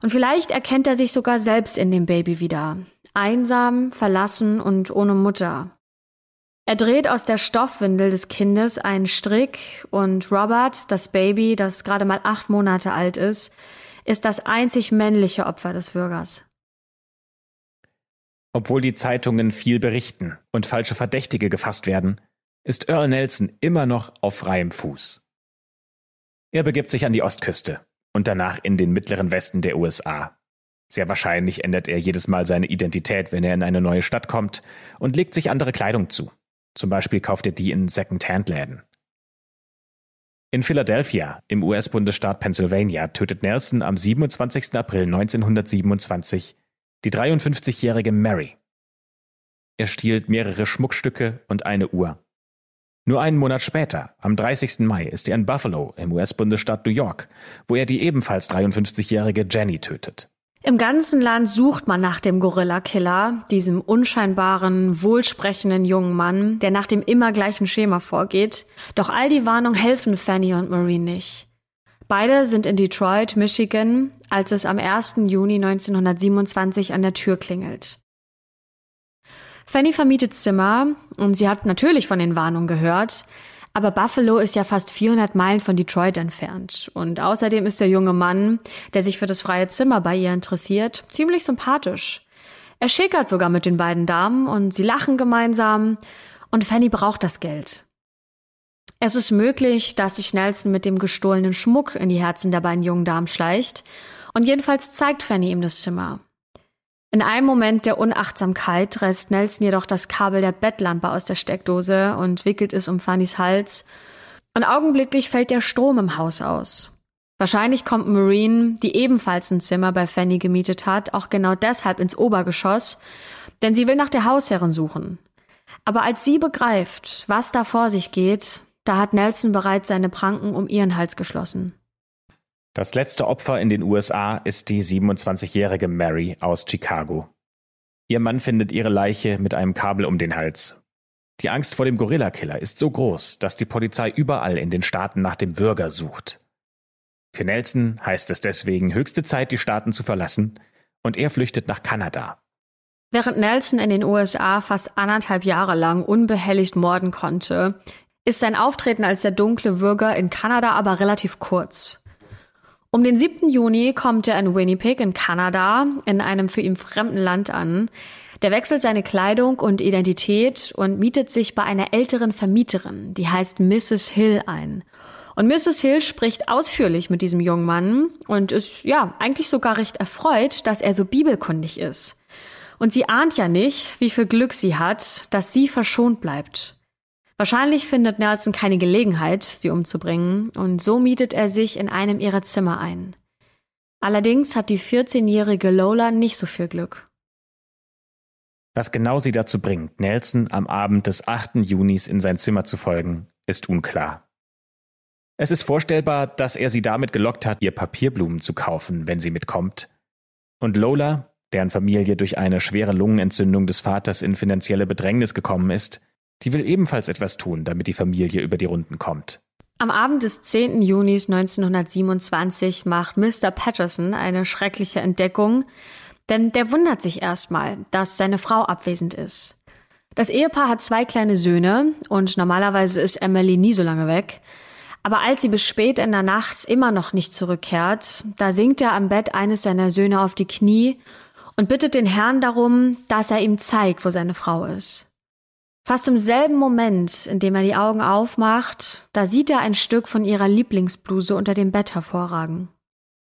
und vielleicht erkennt er sich sogar selbst in dem Baby wieder. Einsam, verlassen und ohne Mutter. Er dreht aus der Stoffwindel des Kindes einen Strick und Robert, das Baby, das gerade mal acht Monate alt ist, ist das einzig männliche Opfer des Bürgers. Obwohl die Zeitungen viel berichten und falsche Verdächtige gefasst werden, ist Earl Nelson immer noch auf freiem Fuß. Er begibt sich an die Ostküste und danach in den mittleren Westen der USA. Sehr wahrscheinlich ändert er jedes Mal seine Identität, wenn er in eine neue Stadt kommt und legt sich andere Kleidung zu. Zum Beispiel kauft er die in Second-Hand-Läden. In Philadelphia im US-Bundesstaat Pennsylvania tötet Nelson am 27. April 1927 die 53-jährige Mary. Er stiehlt mehrere Schmuckstücke und eine Uhr. Nur einen Monat später, am 30. Mai, ist er in Buffalo im US-Bundesstaat New York, wo er die ebenfalls 53-jährige Jenny tötet. Im ganzen Land sucht man nach dem Gorilla-Killer, diesem unscheinbaren, wohlsprechenden jungen Mann, der nach dem immer gleichen Schema vorgeht. Doch all die Warnungen helfen Fanny und Marie nicht. Beide sind in Detroit, Michigan, als es am 1. Juni 1927 an der Tür klingelt. Fanny vermietet Zimmer und sie hat natürlich von den Warnungen gehört, aber Buffalo ist ja fast 400 Meilen von Detroit entfernt. Und außerdem ist der junge Mann, der sich für das freie Zimmer bei ihr interessiert, ziemlich sympathisch. Er schickert sogar mit den beiden Damen und sie lachen gemeinsam und Fanny braucht das Geld. Es ist möglich, dass sich Nelson mit dem gestohlenen Schmuck in die Herzen der beiden jungen Damen schleicht und jedenfalls zeigt Fanny ihm das Zimmer. In einem Moment der Unachtsamkeit reißt Nelson jedoch das Kabel der Bettlampe aus der Steckdose und wickelt es um Fannys Hals. Und augenblicklich fällt der Strom im Haus aus. Wahrscheinlich kommt Marine, die ebenfalls ein Zimmer bei Fanny gemietet hat, auch genau deshalb ins Obergeschoss, denn sie will nach der Hausherrin suchen. Aber als sie begreift, was da vor sich geht, da hat Nelson bereits seine Pranken um ihren Hals geschlossen. Das letzte Opfer in den USA ist die 27-jährige Mary aus Chicago. Ihr Mann findet ihre Leiche mit einem Kabel um den Hals. Die Angst vor dem Gorilla-Killer ist so groß, dass die Polizei überall in den Staaten nach dem Würger sucht. Für Nelson heißt es deswegen höchste Zeit, die Staaten zu verlassen, und er flüchtet nach Kanada. Während Nelson in den USA fast anderthalb Jahre lang unbehelligt morden konnte, ist sein Auftreten als der dunkle Würger in Kanada aber relativ kurz. Um den 7. Juni kommt er in Winnipeg in Kanada, in einem für ihn fremden Land an. Der wechselt seine Kleidung und Identität und mietet sich bei einer älteren Vermieterin, die heißt Mrs. Hill ein. Und Mrs. Hill spricht ausführlich mit diesem jungen Mann und ist ja eigentlich sogar recht erfreut, dass er so bibelkundig ist. Und sie ahnt ja nicht, wie viel Glück sie hat, dass sie verschont bleibt. Wahrscheinlich findet Nelson keine Gelegenheit, sie umzubringen, und so mietet er sich in einem ihrer Zimmer ein. Allerdings hat die 14-jährige Lola nicht so viel Glück. Was genau sie dazu bringt, Nelson am Abend des 8. Junis in sein Zimmer zu folgen, ist unklar. Es ist vorstellbar, dass er sie damit gelockt hat, ihr Papierblumen zu kaufen, wenn sie mitkommt. Und Lola, deren Familie durch eine schwere Lungenentzündung des Vaters in finanzielle Bedrängnis gekommen ist, die will ebenfalls etwas tun, damit die Familie über die Runden kommt. Am Abend des 10. Junis 1927 macht Mr. Patterson eine schreckliche Entdeckung, denn der wundert sich erstmal, dass seine Frau abwesend ist. Das Ehepaar hat zwei kleine Söhne und normalerweise ist Emily nie so lange weg. Aber als sie bis spät in der Nacht immer noch nicht zurückkehrt, da sinkt er am Bett eines seiner Söhne auf die Knie und bittet den Herrn darum, dass er ihm zeigt, wo seine Frau ist. Fast im selben Moment, in dem er die Augen aufmacht, da sieht er ein Stück von ihrer Lieblingsbluse unter dem Bett hervorragen.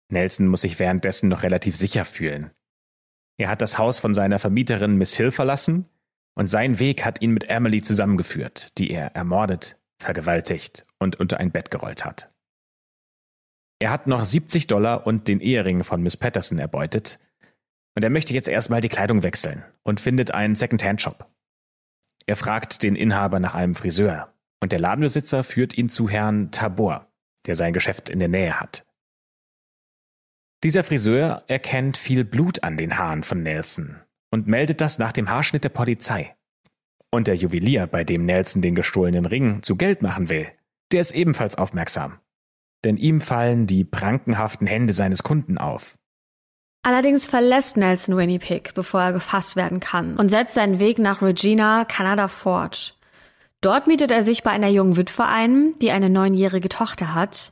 Nelson muss sich währenddessen noch relativ sicher fühlen. Er hat das Haus von seiner Vermieterin Miss Hill verlassen und sein Weg hat ihn mit Emily zusammengeführt, die er ermordet, vergewaltigt und unter ein Bett gerollt hat. Er hat noch 70 Dollar und den Ehering von Miss Patterson erbeutet und er möchte jetzt erstmal die Kleidung wechseln und findet einen Second-Hand-Shop. Er fragt den Inhaber nach einem Friseur und der Ladenbesitzer führt ihn zu Herrn Tabor, der sein Geschäft in der Nähe hat. Dieser Friseur erkennt viel Blut an den Haaren von Nelson und meldet das nach dem Haarschnitt der Polizei. Und der Juwelier, bei dem Nelson den gestohlenen Ring zu Geld machen will, der ist ebenfalls aufmerksam. Denn ihm fallen die prankenhaften Hände seines Kunden auf. Allerdings verlässt Nelson Winnipeg, bevor er gefasst werden kann und setzt seinen Weg nach Regina, Kanada fort. Dort mietet er sich bei einer jungen Witwe ein, die eine neunjährige Tochter hat.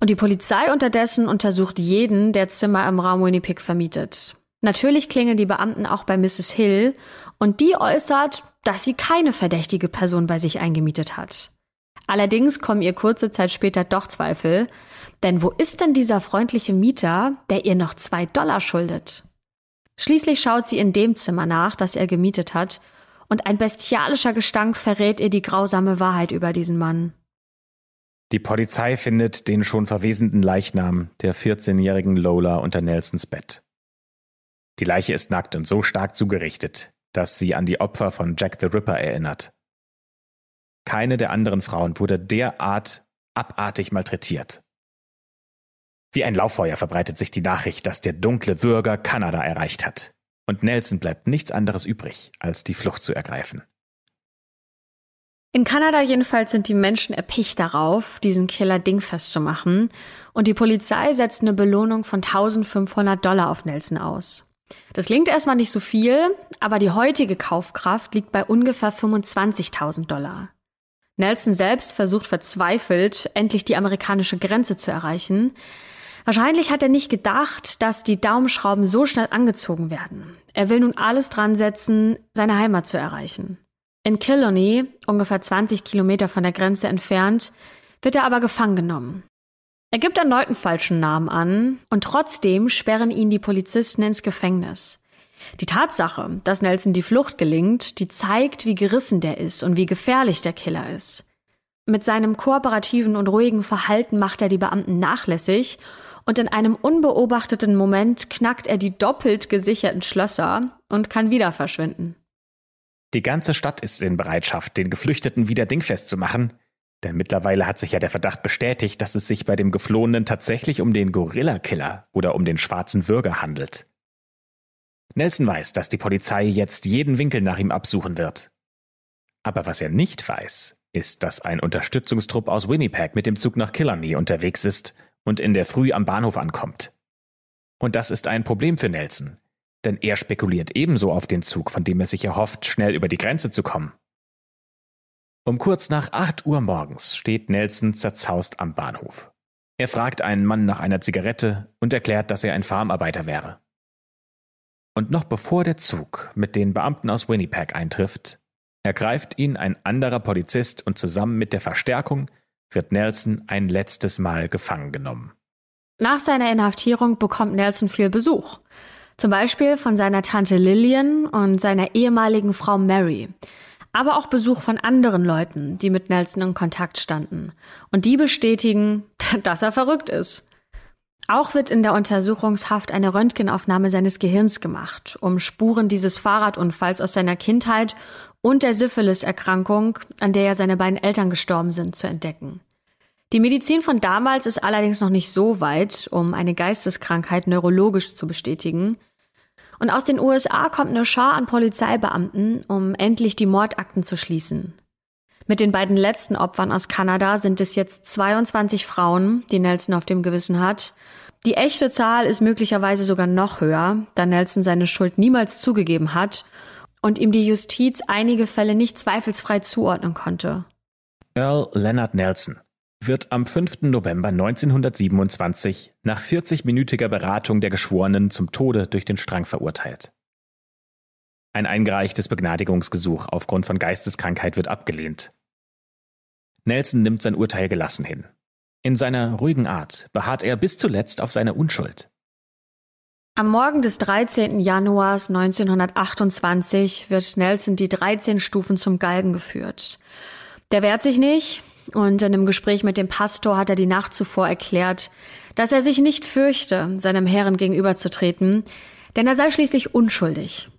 Und die Polizei unterdessen untersucht jeden, der Zimmer im Raum Winnipeg vermietet. Natürlich klingeln die Beamten auch bei Mrs. Hill und die äußert, dass sie keine verdächtige Person bei sich eingemietet hat. Allerdings kommen ihr kurze Zeit später doch Zweifel, denn wo ist denn dieser freundliche Mieter, der ihr noch zwei Dollar schuldet? Schließlich schaut sie in dem Zimmer nach, das er gemietet hat, und ein bestialischer Gestank verrät ihr die grausame Wahrheit über diesen Mann. Die Polizei findet den schon verwesenden Leichnam der 14-jährigen Lola unter Nelsons Bett. Die Leiche ist nackt und so stark zugerichtet, dass sie an die Opfer von Jack the Ripper erinnert. Keine der anderen Frauen wurde derart abartig malträtiert. Wie ein Lauffeuer verbreitet sich die Nachricht, dass der dunkle Würger Kanada erreicht hat. Und Nelson bleibt nichts anderes übrig, als die Flucht zu ergreifen. In Kanada jedenfalls sind die Menschen erpicht darauf, diesen Killer dingfest zu machen. Und die Polizei setzt eine Belohnung von 1500 Dollar auf Nelson aus. Das klingt erstmal nicht so viel, aber die heutige Kaufkraft liegt bei ungefähr 25.000 Dollar. Nelson selbst versucht verzweifelt, endlich die amerikanische Grenze zu erreichen. Wahrscheinlich hat er nicht gedacht, dass die Daumenschrauben so schnell angezogen werden. Er will nun alles dran setzen, seine Heimat zu erreichen. In Killarney, ungefähr 20 Kilometer von der Grenze entfernt, wird er aber gefangen genommen. Er gibt erneut einen falschen Namen an und trotzdem sperren ihn die Polizisten ins Gefängnis. Die Tatsache, dass Nelson die Flucht gelingt, die zeigt, wie gerissen der ist und wie gefährlich der Killer ist. Mit seinem kooperativen und ruhigen Verhalten macht er die Beamten nachlässig und in einem unbeobachteten Moment knackt er die doppelt gesicherten Schlösser und kann wieder verschwinden. Die ganze Stadt ist in Bereitschaft, den Geflüchteten wieder dingfest zu machen, denn mittlerweile hat sich ja der Verdacht bestätigt, dass es sich bei dem Geflohenen tatsächlich um den Gorilla-Killer oder um den schwarzen Würger handelt. Nelson weiß, dass die Polizei jetzt jeden Winkel nach ihm absuchen wird. Aber was er nicht weiß, ist, dass ein Unterstützungstrupp aus Winnipeg mit dem Zug nach Killarney unterwegs ist und in der Früh am Bahnhof ankommt. Und das ist ein Problem für Nelson, denn er spekuliert ebenso auf den Zug, von dem er sich erhofft, schnell über die Grenze zu kommen. Um kurz nach 8 Uhr morgens steht Nelson zerzaust am Bahnhof. Er fragt einen Mann nach einer Zigarette und erklärt, dass er ein Farmarbeiter wäre. Und noch bevor der Zug mit den Beamten aus Winnipeg eintrifft, ergreift ihn ein anderer Polizist und zusammen mit der Verstärkung wird Nelson ein letztes Mal gefangen genommen. Nach seiner Inhaftierung bekommt Nelson viel Besuch. Zum Beispiel von seiner Tante Lillian und seiner ehemaligen Frau Mary aber auch Besuch von anderen Leuten, die mit Nelson in Kontakt standen. Und die bestätigen, dass er verrückt ist. Auch wird in der Untersuchungshaft eine Röntgenaufnahme seines Gehirns gemacht, um Spuren dieses Fahrradunfalls aus seiner Kindheit und der Syphilis-Erkrankung, an der ja seine beiden Eltern gestorben sind, zu entdecken. Die Medizin von damals ist allerdings noch nicht so weit, um eine Geisteskrankheit neurologisch zu bestätigen. Und aus den USA kommt eine Schar an Polizeibeamten, um endlich die Mordakten zu schließen. Mit den beiden letzten Opfern aus Kanada sind es jetzt 22 Frauen, die Nelson auf dem Gewissen hat. Die echte Zahl ist möglicherweise sogar noch höher, da Nelson seine Schuld niemals zugegeben hat und ihm die Justiz einige Fälle nicht zweifelsfrei zuordnen konnte. Earl Leonard Nelson wird am 5. November 1927 nach 40-minütiger Beratung der Geschworenen zum Tode durch den Strang verurteilt. Ein eingereichtes Begnadigungsgesuch aufgrund von Geisteskrankheit wird abgelehnt. Nelson nimmt sein Urteil gelassen hin. In seiner ruhigen Art beharrt er bis zuletzt auf seine Unschuld. Am Morgen des 13. Januars 1928 wird Nelson die 13 Stufen zum Galgen geführt. Der wehrt sich nicht, und in einem Gespräch mit dem Pastor hat er die Nacht zuvor erklärt, dass er sich nicht fürchte, seinem Herrn gegenüberzutreten, denn er sei schließlich unschuldig.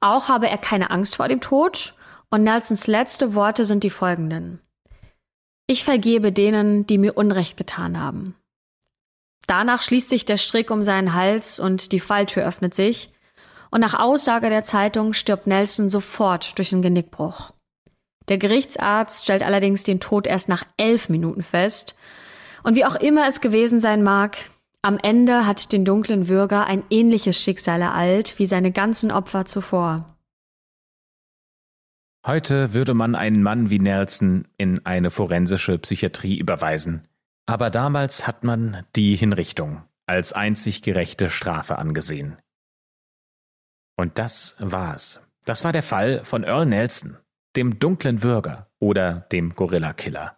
Auch habe er keine Angst vor dem Tod und Nelsons letzte Worte sind die folgenden. Ich vergebe denen, die mir Unrecht getan haben. Danach schließt sich der Strick um seinen Hals und die Falltür öffnet sich, und nach Aussage der Zeitung stirbt Nelson sofort durch einen Genickbruch. Der Gerichtsarzt stellt allerdings den Tod erst nach elf Minuten fest. Und wie auch immer es gewesen sein mag, am Ende hat den dunklen Würger ein ähnliches Schicksal ereilt wie seine ganzen Opfer zuvor. Heute würde man einen Mann wie Nelson in eine forensische Psychiatrie überweisen. Aber damals hat man die Hinrichtung als einzig gerechte Strafe angesehen. Und das war's. Das war der Fall von Earl Nelson dem dunklen Würger oder dem Gorilla-Killer.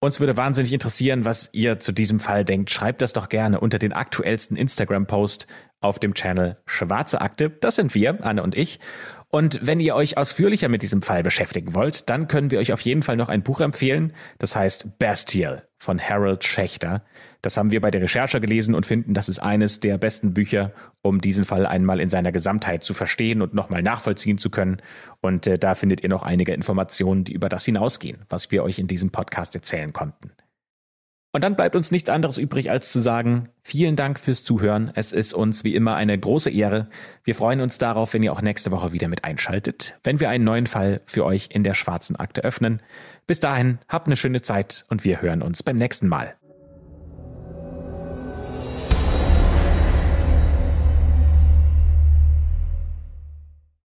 Uns würde wahnsinnig interessieren, was ihr zu diesem Fall denkt. Schreibt das doch gerne unter den aktuellsten Instagram-Post auf dem Channel Schwarze Akte. Das sind wir, Anne und ich. Und wenn ihr euch ausführlicher mit diesem Fall beschäftigen wollt, dann können wir euch auf jeden Fall noch ein Buch empfehlen. Das heißt Bastille von Harold Schächter. Das haben wir bei der Recherche gelesen und finden, das ist eines der besten Bücher, um diesen Fall einmal in seiner Gesamtheit zu verstehen und nochmal nachvollziehen zu können. Und äh, da findet ihr noch einige Informationen, die über das hinausgehen, was wir euch in diesem Podcast erzählen konnten. Und dann bleibt uns nichts anderes übrig, als zu sagen, vielen Dank fürs Zuhören. Es ist uns wie immer eine große Ehre. Wir freuen uns darauf, wenn ihr auch nächste Woche wieder mit einschaltet, wenn wir einen neuen Fall für euch in der schwarzen Akte öffnen. Bis dahin, habt eine schöne Zeit und wir hören uns beim nächsten Mal.